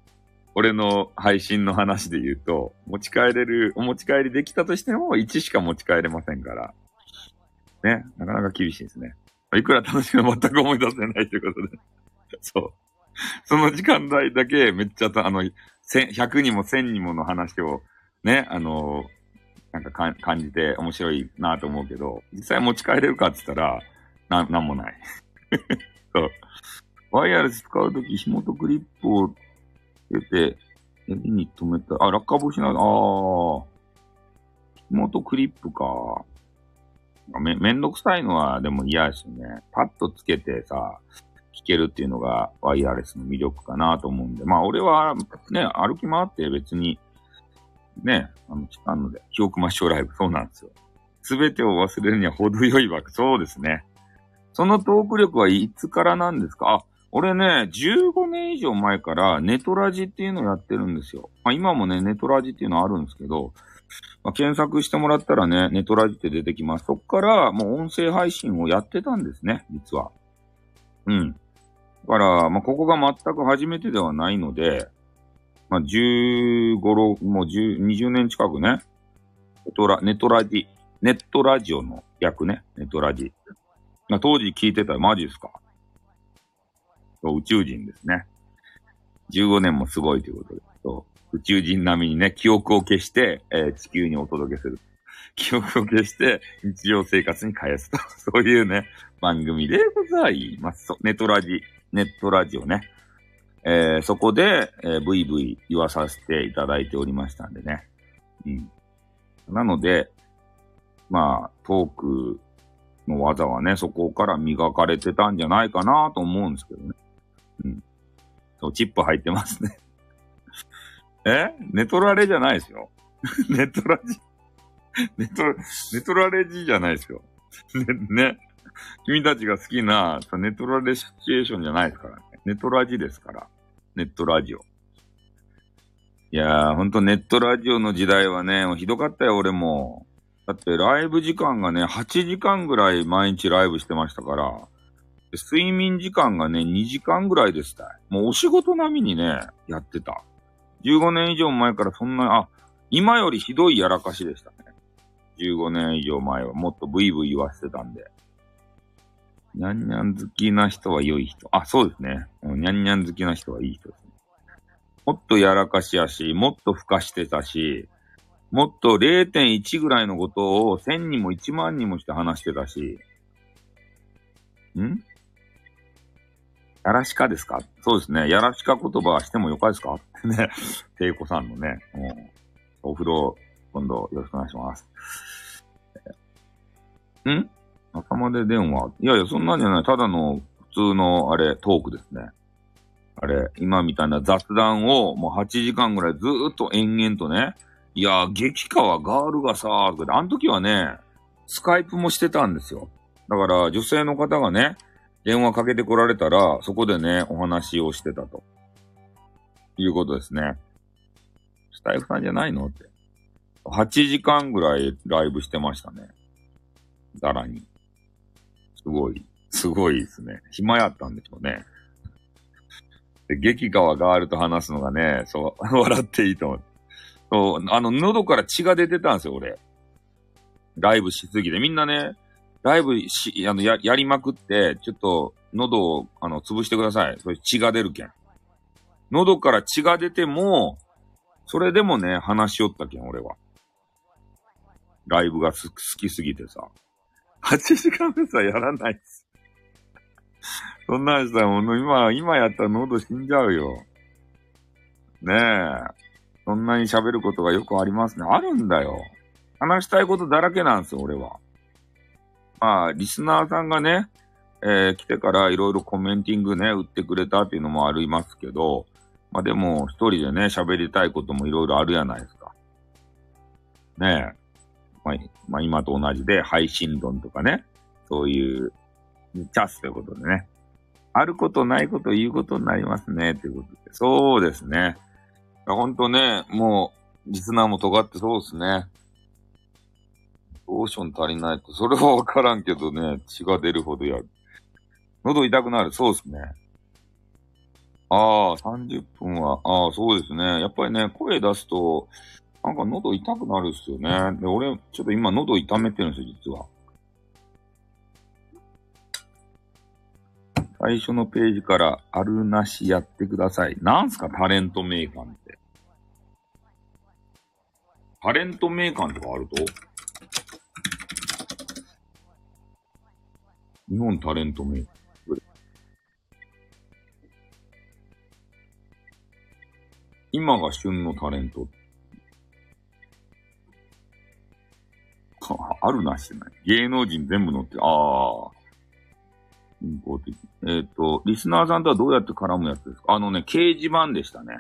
俺の配信の話で言うと、持ち帰れる、お持ち帰りできたとしても1しか持ち帰れませんから。ね。なかなか厳しいですね。いくら楽しくも全く思い出せないということで。そう。その時間帯だけめっちゃ、あの、100にも1000にもの話をね、あの、なんかか感じて面白いなと思うけど、実際持ち帰れるかって言ったら、な、なんもない。そう。ワイヤレス使うとき、紐とクリップを入れて、襟に止めた。あ、落下防止な、ああ。紐とクリップか。め、めんどくさいのはでも嫌ですよね。パッとつけてさ、聞けるっていうのがワイヤレスの魅力かなと思うんで。まあ俺はね、歩き回って別に、ね、あの、あので、記憶抹消ライブ、そうなんですよ。すべてを忘れるには程よいわけ。そうですね。そのトーク力はいつからなんですか？あ、俺ね、15年以上前からネトラジっていうのをやってるんですよ。まあ今もね、ネトラジっていうのあるんですけど、まあ、検索してもらったらね、ネトラジって出てきます。そっからもう音声配信をやってたんですね、実は。うん。だから、まあここが全く初めてではないので、まあ15、もう10、20年近くね、ネトラ、ネトラジ、ネットラジオの役ね、ネトラジ。まあ当時聞いてたらマジですか宇宙人ですね。15年もすごいということで。宇宙人並みにね、記憶を消して、えー、地球にお届けする。記憶を消して、日常生活に返すと。そういうね、番組でございます。ネトラジ、ネットラジオね。えー、そこで、えー、ブイブイ言わさせていただいておりましたんでね。うん。なので、まあ、トークの技はね、そこから磨かれてたんじゃないかなと思うんですけどね。そう、チップ入ってますね。え？ネトラレじゃないですよ。ネトラジ。ネト、ネトラレジじゃないですよ。ね、ね。君たちが好きなネトラレシチュエーションじゃないですからね。ネトラジですから。ネットラジオ。いやー、ほんとネットラジオの時代はね、もうひどかったよ、俺も。だってライブ時間がね、8時間ぐらい毎日ライブしてましたから、睡眠時間がね、2時間ぐらいでした。もうお仕事並みにね、やってた。15年以上前からそんな、あ、今よりひどいやらかしでしたね。15年以上前はもっとブイブイ言わせてたんで。にゃんにゃん好きな人は良い人。あ、そうですね。にゃんにゃん好きな人はいい人ですね。もっとやらかしやし、もっとふかしてたし、もっと0.1ぐらいのことを1000にも1万にもして話してたし、ん？やらしかですか？そうですね。やらしか言葉はしてもよかですか？ってね。ていこさんのね、うん、お風呂、今度よろしくお願いします。ん？朝まで電話？いやいや、そんなんじゃない。ただの普通の、あれ、トークですね。あれ、今みたいな雑談をもう8時間ぐらいずーっと延々とね。いや、激川ガールがさ、あの時はね、スカイプもしてたんですよ。だから女性の方がね、電話かけてこられたら、そこでね、お話をしてたと。いうことですね。スタイフさんじゃないのって。8時間ぐらいライブしてましたね。ざらに。すごい、すごいですね。暇やったんでしょうね。で、激川ガールと話すのがね、そう、笑っていいと思う。そう、あの、喉から血が出てたんですよ、俺。ライブしすぎて。みんなね、ライブし、あの、や、やりまくって、ちょっと、喉を、あの、潰してください。それ血が出るけん。喉から血が出ても、それでもね、話しよったけん、俺は。ライブがす好きすぎてさ。8時間目さ、やらないっす。そんなんしたらもう今、今やったら喉死んじゃうよ。ねえ。そんなに喋ることがよくありますね。あるんだよ。話したいことだらけなんですよ、俺は。まあ、リスナーさんがね、えー、来てからいろいろコメンティングね、売ってくれたっていうのもありますけど、まあでも、一人でね、喋りたいこともいろいろあるやないですか。ねえ。まあ、まあ、今と同じで、配信論とかね、そういうチャスということでね。あることないこと言うことになりますね、ということで。そうですね。ほんとね、もう、リスナーも尖ってそうですね。ローション足りないと、それはわからんけどね、血が出るほどやる。喉痛くなる、そうですね。ああ、30分は、ああ、そうですね。やっぱりね、声出すと、なんか喉痛くなるっすよね。で、俺、ちょっと今喉痛めてるんですよ、実は。最初のページからあるなしやってください。なんすか、タレント名鑑って。タレント名鑑とかあると？日本タレント名。今が旬のタレント。あるなしない。芸能人全部載ってる。ああ。人工的。えっ、ー、と、リスナーさんとはどうやって絡むやつですか？あのね、掲示板でしたね。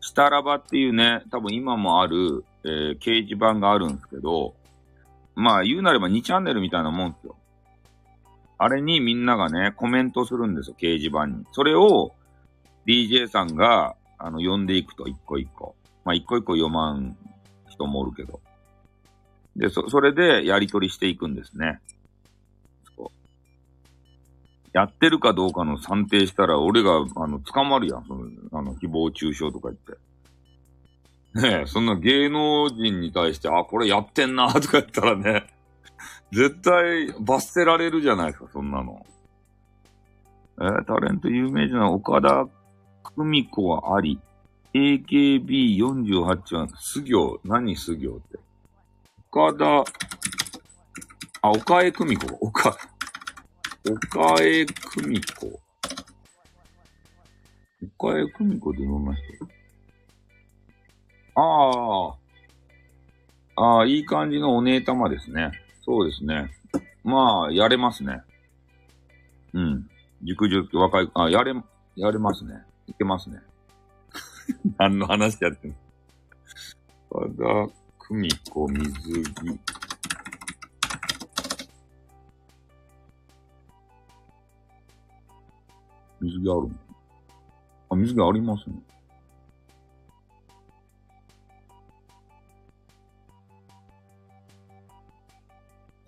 スタラバっていうね、多分今もある、えー、掲示板があるんですけど、まあ言うなれば2チャンネルみたいなもんですよ。あれにみんながね、コメントするんですよ、掲示板に。それを DJ さんが、あの、読んでいくと、一個一個。まあ一個一個読まん人もおるけど。で、そ、それでやり取りしていくんですね。やってるかどうかの算定したら、俺が、あの、捕まるやん。その、あの、誹謗中傷とか言って。ねえ、そんな芸能人に対して、あ、これやってんな、とか言ったらね、絶対罰せられるじゃないですか、そんなの。えー、タレント有名人は岡田久美子はあり。AKB48 は、す行、何す行って。岡田、あ、岡江久美子岡、岡江久美子。岡江久美子ってどんな人？ああ。ああ、いい感じのお姉玉ですね。そうですね。まあ、やれますね。うん。熟女、若い、あ、やれ、やれますね。いけますね。何の話やってんの？和田久美子水着。水着あるの？あ、水着ありますね。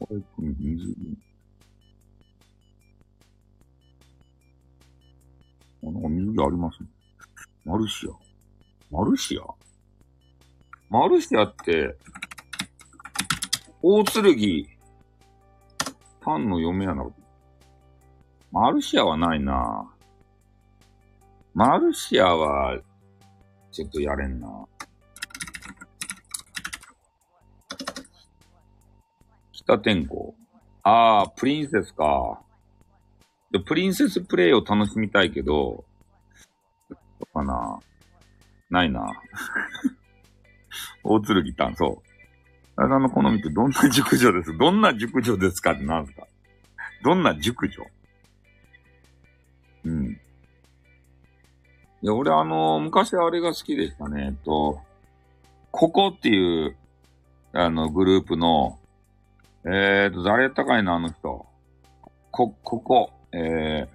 これ、水着。あ、なんか水着ありますね。マルシア。マルシアマルシアって、大剣、パンの嫁やな。マルシアはないな。マルシアは、ちょっとやれんな。北天候。ああ、プリンセスか。で、プリンセスプレイを楽しみたいけど、どかな。ないな。大剣たん、そう。あさんの好みってどんな熟女です？どんな熟女ですかって何すか？どんな熟女？うん。いや、俺あのー、昔あれが好きでしたね。えっと、ここっていう、あの、グループの、えーと、誰やったかいな、あの人。こ、ここ、え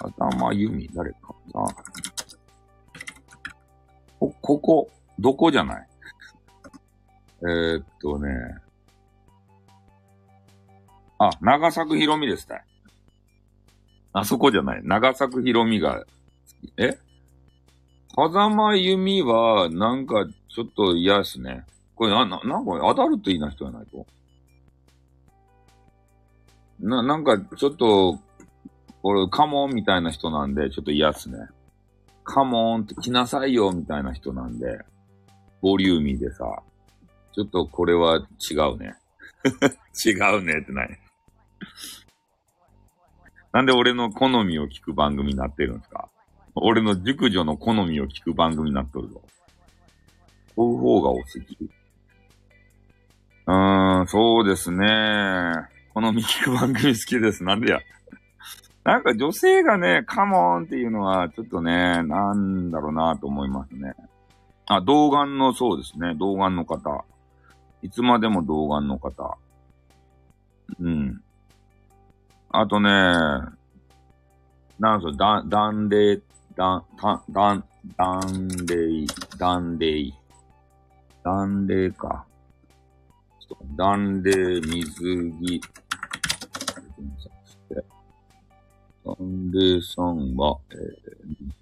ー、頭由美、誰かな。こ、ここ、どこじゃない？えー、っとね。あ、長作ひろみですね。あそこじゃない。長作ひろみがえ？風間由美は、なんか、ちょっと嫌ですね。これな、な、なんか、アダルトいいな人じゃないと。な、なんか、ちょっと、これ、カモンみたいな人なんで、ちょっと嫌っすね。カモンって来なさいよ、みたいな人なんで、ボリューミーでさ、ちょっとこれは違うね。違うねってない。なんで俺の好みを聞く番組になってるんですか？俺の熟女の好みを聞く番組になっとるぞ。追う方がお好きうーん、そうですね。このミキク番組好きです。なんでや。なんか女性がね、カモンっていうのは、ちょっとね、なんだろうなと思いますね。あ、童顔の、そうですね。童顔の方。いつまでも童顔の方。うん。あとね、なんそ、だ、だんで、だ、だ、だん、だんでい、だんでい。だんでか。だんで、水着。なんでさんは、えー、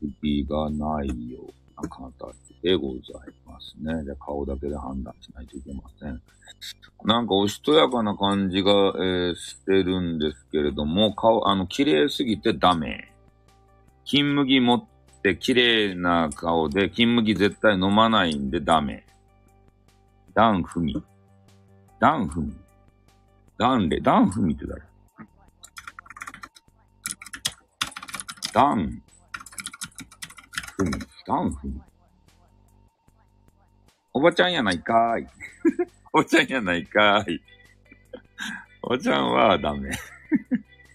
水着がないような形でございますね。じゃ顔だけで判断しないといけません。なんかおしとやかな感じが、えー、してるんですけれども、顔、あの、綺麗すぎてダメ。金麦持って綺麗な顔で、金麦絶対飲まないんでダメ。ダンフミ。ダンフミ。ダンレ、ダンフミって誰？ダン、ふみ、ダンふみ。おばちゃんやないかーい。おばちゃんやないかーい。おばちゃんはダメ。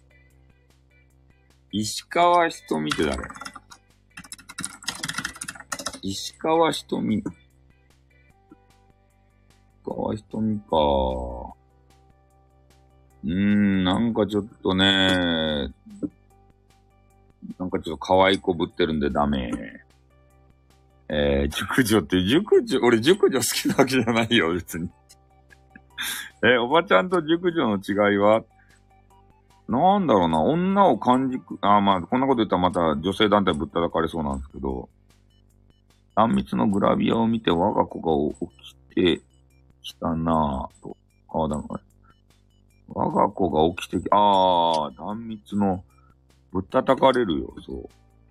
石川ひとみって誰？石川ひとみ。石川ひとみか。うーん、なんかちょっとね、なんかちょっと可愛い子ぶってるんでダメ。えー、熟女って、熟女、俺熟女好きなわけじゃないよ、別に。えおばちゃんと熟女の違いは？なんだろうな、女を感じく、あ、まあ、こんなこと言ったらまた女性団体ぶったたかれそうなんですけど、断密のグラビアを見て我が子が起きてきたなぁと。ああ、だから、我が子が起きてき、ああ、断密のぶったたかれるよ、そう。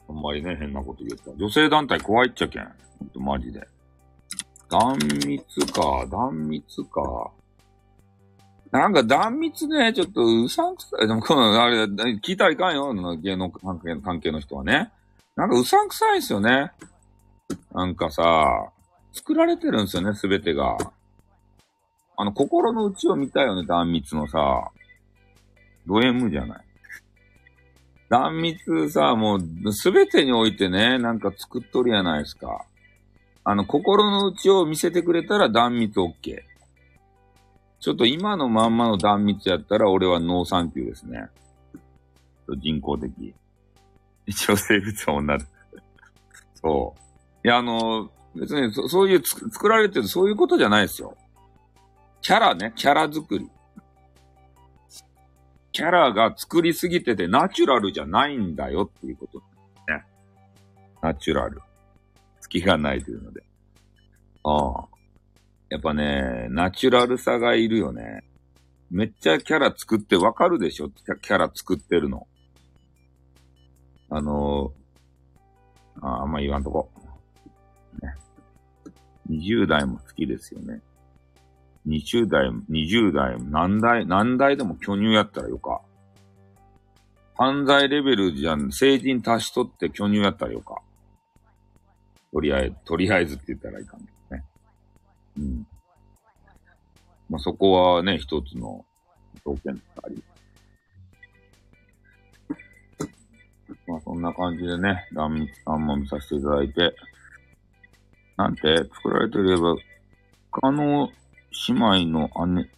あんまりね、変なこと言った。女性団体怖いっちゃけん。ほんと、マジで。断密か、断密か。なんか断密ね、ちょっとうさんくさい。でも、この、あれ、聞いたらいかんよ。芸能関係関係の人はね。なんかうさんくさいんすよね。なんかさ、作られてるんですよね、すべてが。あの、心の内を見たよね、檀蜜のさ。ド M じゃない。檀蜜さ、もう、すべてにおいてね、なんか作っとるやないですか。あの、心の内を見せてくれたら断密 OK。ちょっと今のまんまの檀蜜やったら俺はノーサンキューですね。人工的。一応生物は女だ。そう。いや、あの、別にそそういう作られてるそういうことじゃないですよ。キャラね、キャラ作り。キャラが作りすぎててナチュラルじゃないんだよっていうこと。ね。ナチュラル。隙がないというので。ああ。やっぱね、ナチュラルさがいるよね。めっちゃキャラ作ってわかるでしょ？キャラ作ってるの。あのー、ああんま言わんとこ。ね。20代も好きですよね。20代、20代、何代、何代でも巨乳やったらよか。犯罪レベルじゃん、成人足しとって巨乳やったらよか。とりあえず、とりあえずって言ったらいかんけどね。うん。まあ、そこはね、一つの条件があり。まあ、そんな感じでね、断密さんも見させていただいて、なんて作られていれば、可能姉妹の姉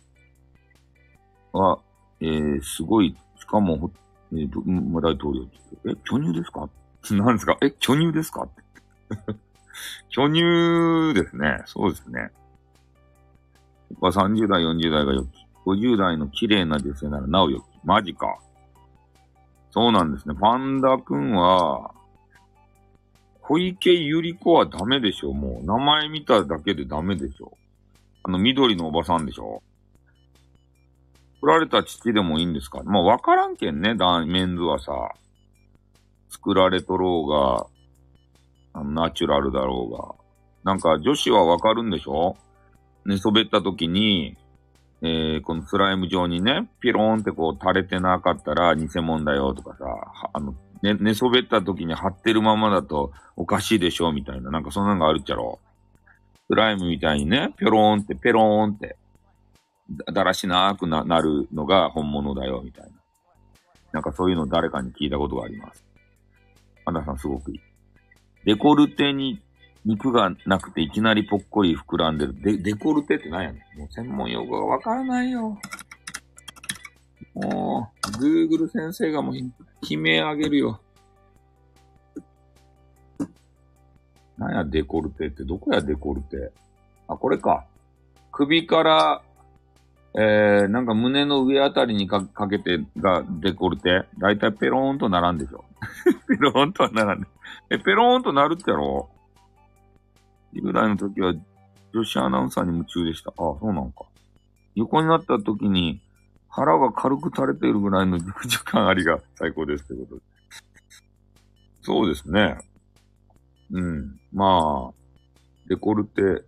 は、えー、すごい、しかも、えー、大統領ってえ、巨乳ですか？何ですか？え、巨乳ですか？っ て巨乳ですね。そうですね。30代、40代がよき。50代の綺麗な女性ならなおよき。マジか。そうなんですね。パンダくんは、小池百合子はダメでしょ。もう、名前見ただけでダメでしょ。あの、緑のおばさんでしょ？振られた父でもいいんですか？まあ、わからんけんね、だ、メンズはさ。作られとろうが、あのナチュラルだろうが。なんか、女子はわかるんでしょ？寝そべった時に、えー、このスライム状にね、ピローンってこう垂れてなかったら偽物だよとかさ、あの、ね、寝そべった時に張ってるままだとおかしいでしょみたいな、なんかそんなのがあるっちゃろ。スライムみたいにね、ぴょろーんって、ペローンって、だらしなーくなるのが本物だよ、みたいな。なんかそういうの誰かに聞いたことがあります。アンダさんすごくいい。デコルテに肉がなくていきなりぽっこり膨らんでる。デ、デコルテって何やねんもう専門用語がわからないよ。もう、Google 先生がもう悲鳴あげるよ。なんや、デコルテって。どこや、デコルテ？あ、これか。首から、えー、なんか胸の上あたりにかかけてがデコルテ？だいたいペローンとならんでしょ。ペローンとはならんね。え、ペローンとなるってやろ ?10 代の時は女子アナウンサーに夢中でした。ああ、そうなんか。横になった時に腹が軽く垂れているぐらいの熟女感ありが最高ですってことで。そうですね。うん。まあ、デコルテ。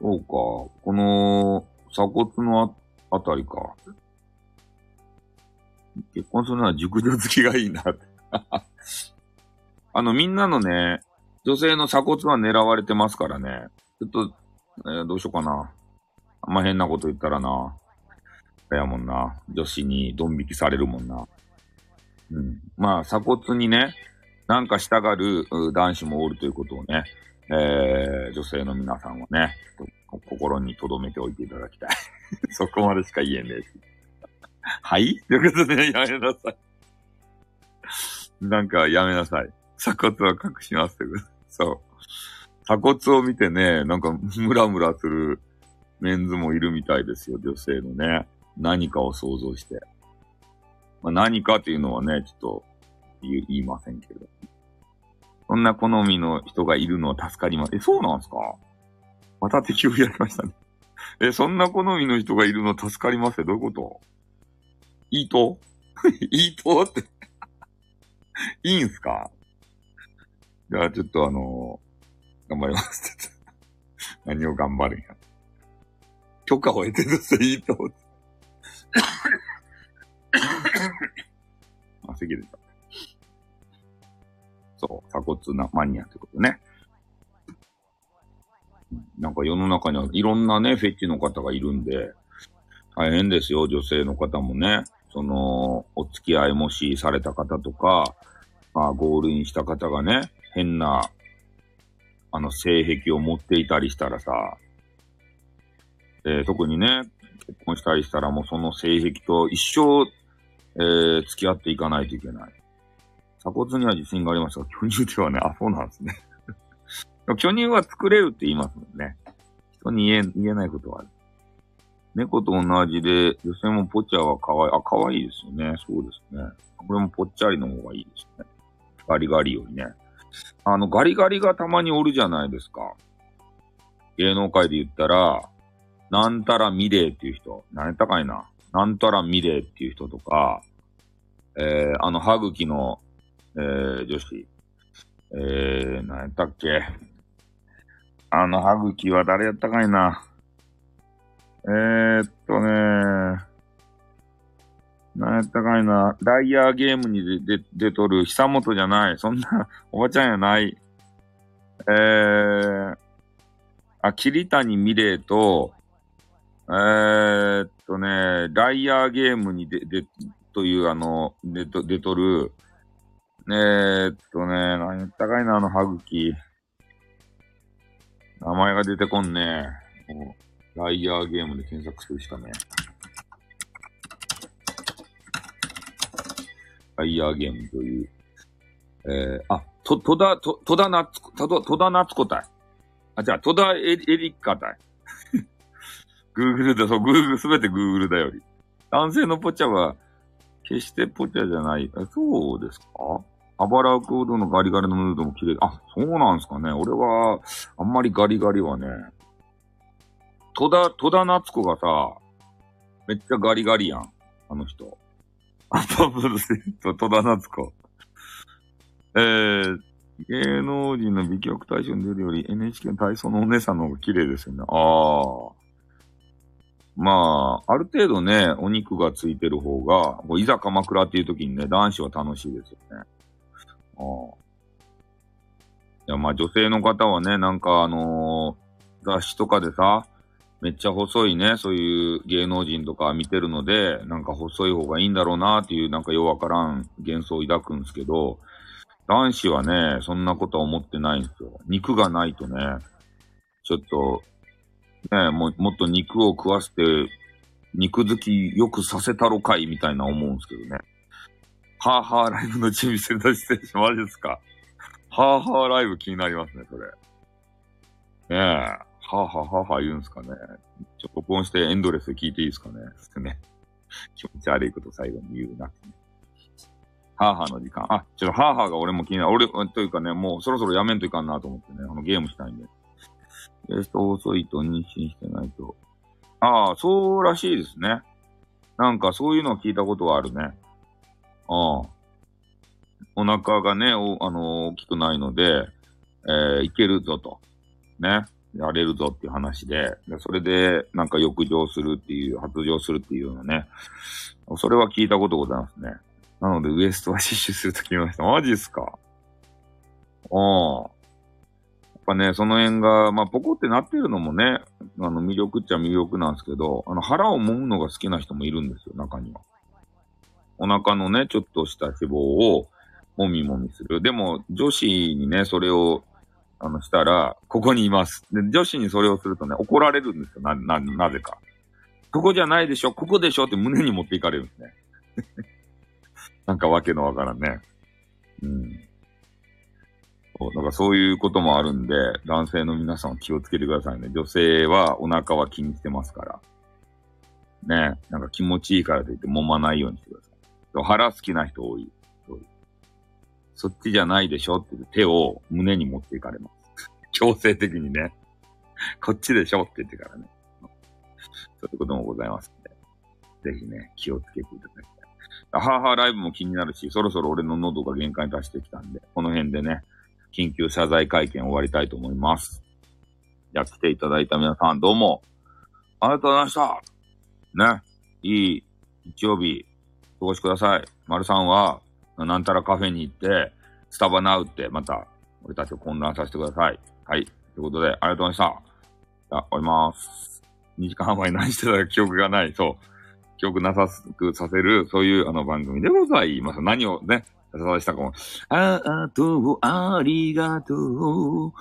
そうか。この鎖骨のああたりか。結婚するのは熟女好きがいいな。あの、みんなのね、女性の鎖骨は狙われてますからね。ちょっと、えーどうしようかな。あんま変なこと言ったらな。やもんな。女子にドン引きされるもんな。うん。まあ、鎖骨にね、なんかしたがる男子もおるということをね、えー、女性の皆さんはね、心に留めておいていただきたい。そこまでしか言えねえし。はい？ということで、やめなさい。なんか、やめなさい。鎖骨は隠しますということそう。鎖骨を見てね、なんか、ムラムラするメンズもいるみたいですよ、女性のね。何かを想像して。まあ、何かっていうのはね、ちょっと言いませんけど。そんな好みの人がいるのは助かります。え、そうなんすか？また敵をやりましたね。え、そんな好みの人がいるの助かりますってどういうこと？いいといいとっていいんすか？じゃあちょっとあの頑張ります。何を頑張るんや。許可を得てるといいと。あ、席でした。そう、鎖骨なマニアってことね。なんか世の中にはいろんなね、フェッチの方がいるんで、大変ですよ、女性の方もね。その、お付き合いもしされた方とか、まあ、ゴールインした方がね、変な、あの、性癖を持っていたりしたらさ、えー特にね、結婚したりしたらもうその性癖と一生、えー付き合っていかないといけない。鎖骨には自信がありましたが、巨乳ではね、あ、そうなんですね。巨乳は作れるって言いますもんね。人に言え、言えないことはある。猫と同じで、女性もポチャは可愛い。あ、可愛いですよね。そうですね。これもぽっちゃりの方がいいですね。ガリガリよりね。あの、ガリガリがたまにおるじゃないですか。芸能界で言ったら、なんたらミレーっていう人。何やったかいな。なんたらミレーっていう人とか、えー、あの、歯茎の、えー、女子。えー、何やったっけ。あの歯茎は誰やったかいな。えー、っとね何やったかいな。ライアーゲームに出、出、出とる久本じゃない。そんな、おばちゃんやない。えー、あ、桐谷美玲と、えー、っとね、ライアーゲームに出、出、というあの、出と、出とる、えー、っとね、何やったかいな、あの歯茎。名前が出てこんね。もうライアーゲームで検索するしかね。ライアーゲームという。えー、あ、と、戸田、と、戸田夏子、戸田、戸田夏子たい。あ、じゃあ、戸田エリエリッカたい。Google だ、そう、Google、すべて Google だより。男性のポチャは、決してポチャじゃない。あそうですか？アバラコードのガリガリのヌードも綺麗。あ、そうなんですかね。俺は、あんまりガリガリはね。戸田、戸田夏子がさ、めっちゃガリガリやん。あの人。アパブルセット、戸田夏子。えー、芸能人の美脚大賞に出るより NHK の体操のお姉さんの方が綺麗ですよね。ああ。まあ、ある程度ね、お肉がついてる方が、こういざ鎌倉っていう時にね、男子は楽しいですよね。ああ。いや、まあ女性の方はね、なんかあのー雑誌とかでさ、めっちゃ細いね、そういう芸能人とか見てるので、なんか細い方がいいんだろうなっていう、なんかようわからん幻想を抱くんですけど、男子はね、そんなことは思ってないんですよ。肉がないとね、ちょっと、ね、ももっと肉を食わせて、肉好きよくさせたろかいみたいな思うんですけどね。ハーハーライブの準備してたし、マジですか？ハーハーライブ気になりますね、それ。ねえ、ハーハーハーハー言うんすかね。ちょっと、録音してエンドレスで聞いていいですかね。つってね。気持ち悪いこと最後に言うな。ハーハーの時間。あ、ちょっとハーハーが俺も気になる。俺、というかね、もうそろそろやめんといかんなと思ってね、あのゲームしたいんで。ゲスト遅いと妊娠してないと。ああ、そうらしいですね。なんかそういうのを聞いたことはあるね。ああ。お腹がね、おあのー大きくないので、えーいけるぞと。ね。やれるぞっていう話で、でそれで、なんか浴場するっていう、発情するっていうようなね。それは聞いたことございますね。なので、ウエストは 死守すると聞きました。マジっすか？ああ。やっぱね、その辺が、まあ、ポコってなってるのもね、あの、魅力っちゃ魅力なんですけど、あの、腹を揉むのが好きな人もいるんですよ、中には。お腹のね、ちょっとした脂肪を、もみもみする。でも、女子にね、それを、あの、したら、ここにいます。で、女子にそれをするとね、怒られるんですよ。な、な、なぜか。ここじゃないでしょ、ここでしょって胸に持っていかれるんですね。なんかわけのわからんね。うん。そう、だからそういうこともあるんで、男性の皆さんは気をつけてくださいね。女性はお腹は気にしてますから。ねなんか気持ちいいからといって揉まないようにしてください。腹好きな人多い。多いそっちじゃないでしょって手を胸に持っていかれます。強制的にね。こっちでしょって言ってからね。そういうこともございますんで。ぜひね、気をつけていただきたい。ハーハーライブも気になるし、そろそろ俺の喉が限界に達してきたんで、この辺でね、緊急謝罪会見終わりたいと思います。じゃあ来ていただいた皆さんどうも、ありがとうございました。ね、いい日曜日、お過ごしください。丸さんは、なんたらカフェに行って、スタバナウって、また、俺たちを混乱させてください。はい。ということで、ありがとうございました。じゃあ、終わります。2時間半前に何してたか記憶がない。そう。記憶なさすくさせる、そういうあの番組でございます。何をね、させしたかも。ああと、ありがとう。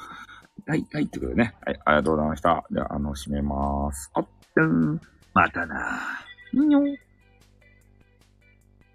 はい、はい、ということでね。はい、ありがとうございました。じゃあ、あの、閉めまーす。あっ、うん、またなー。にょ。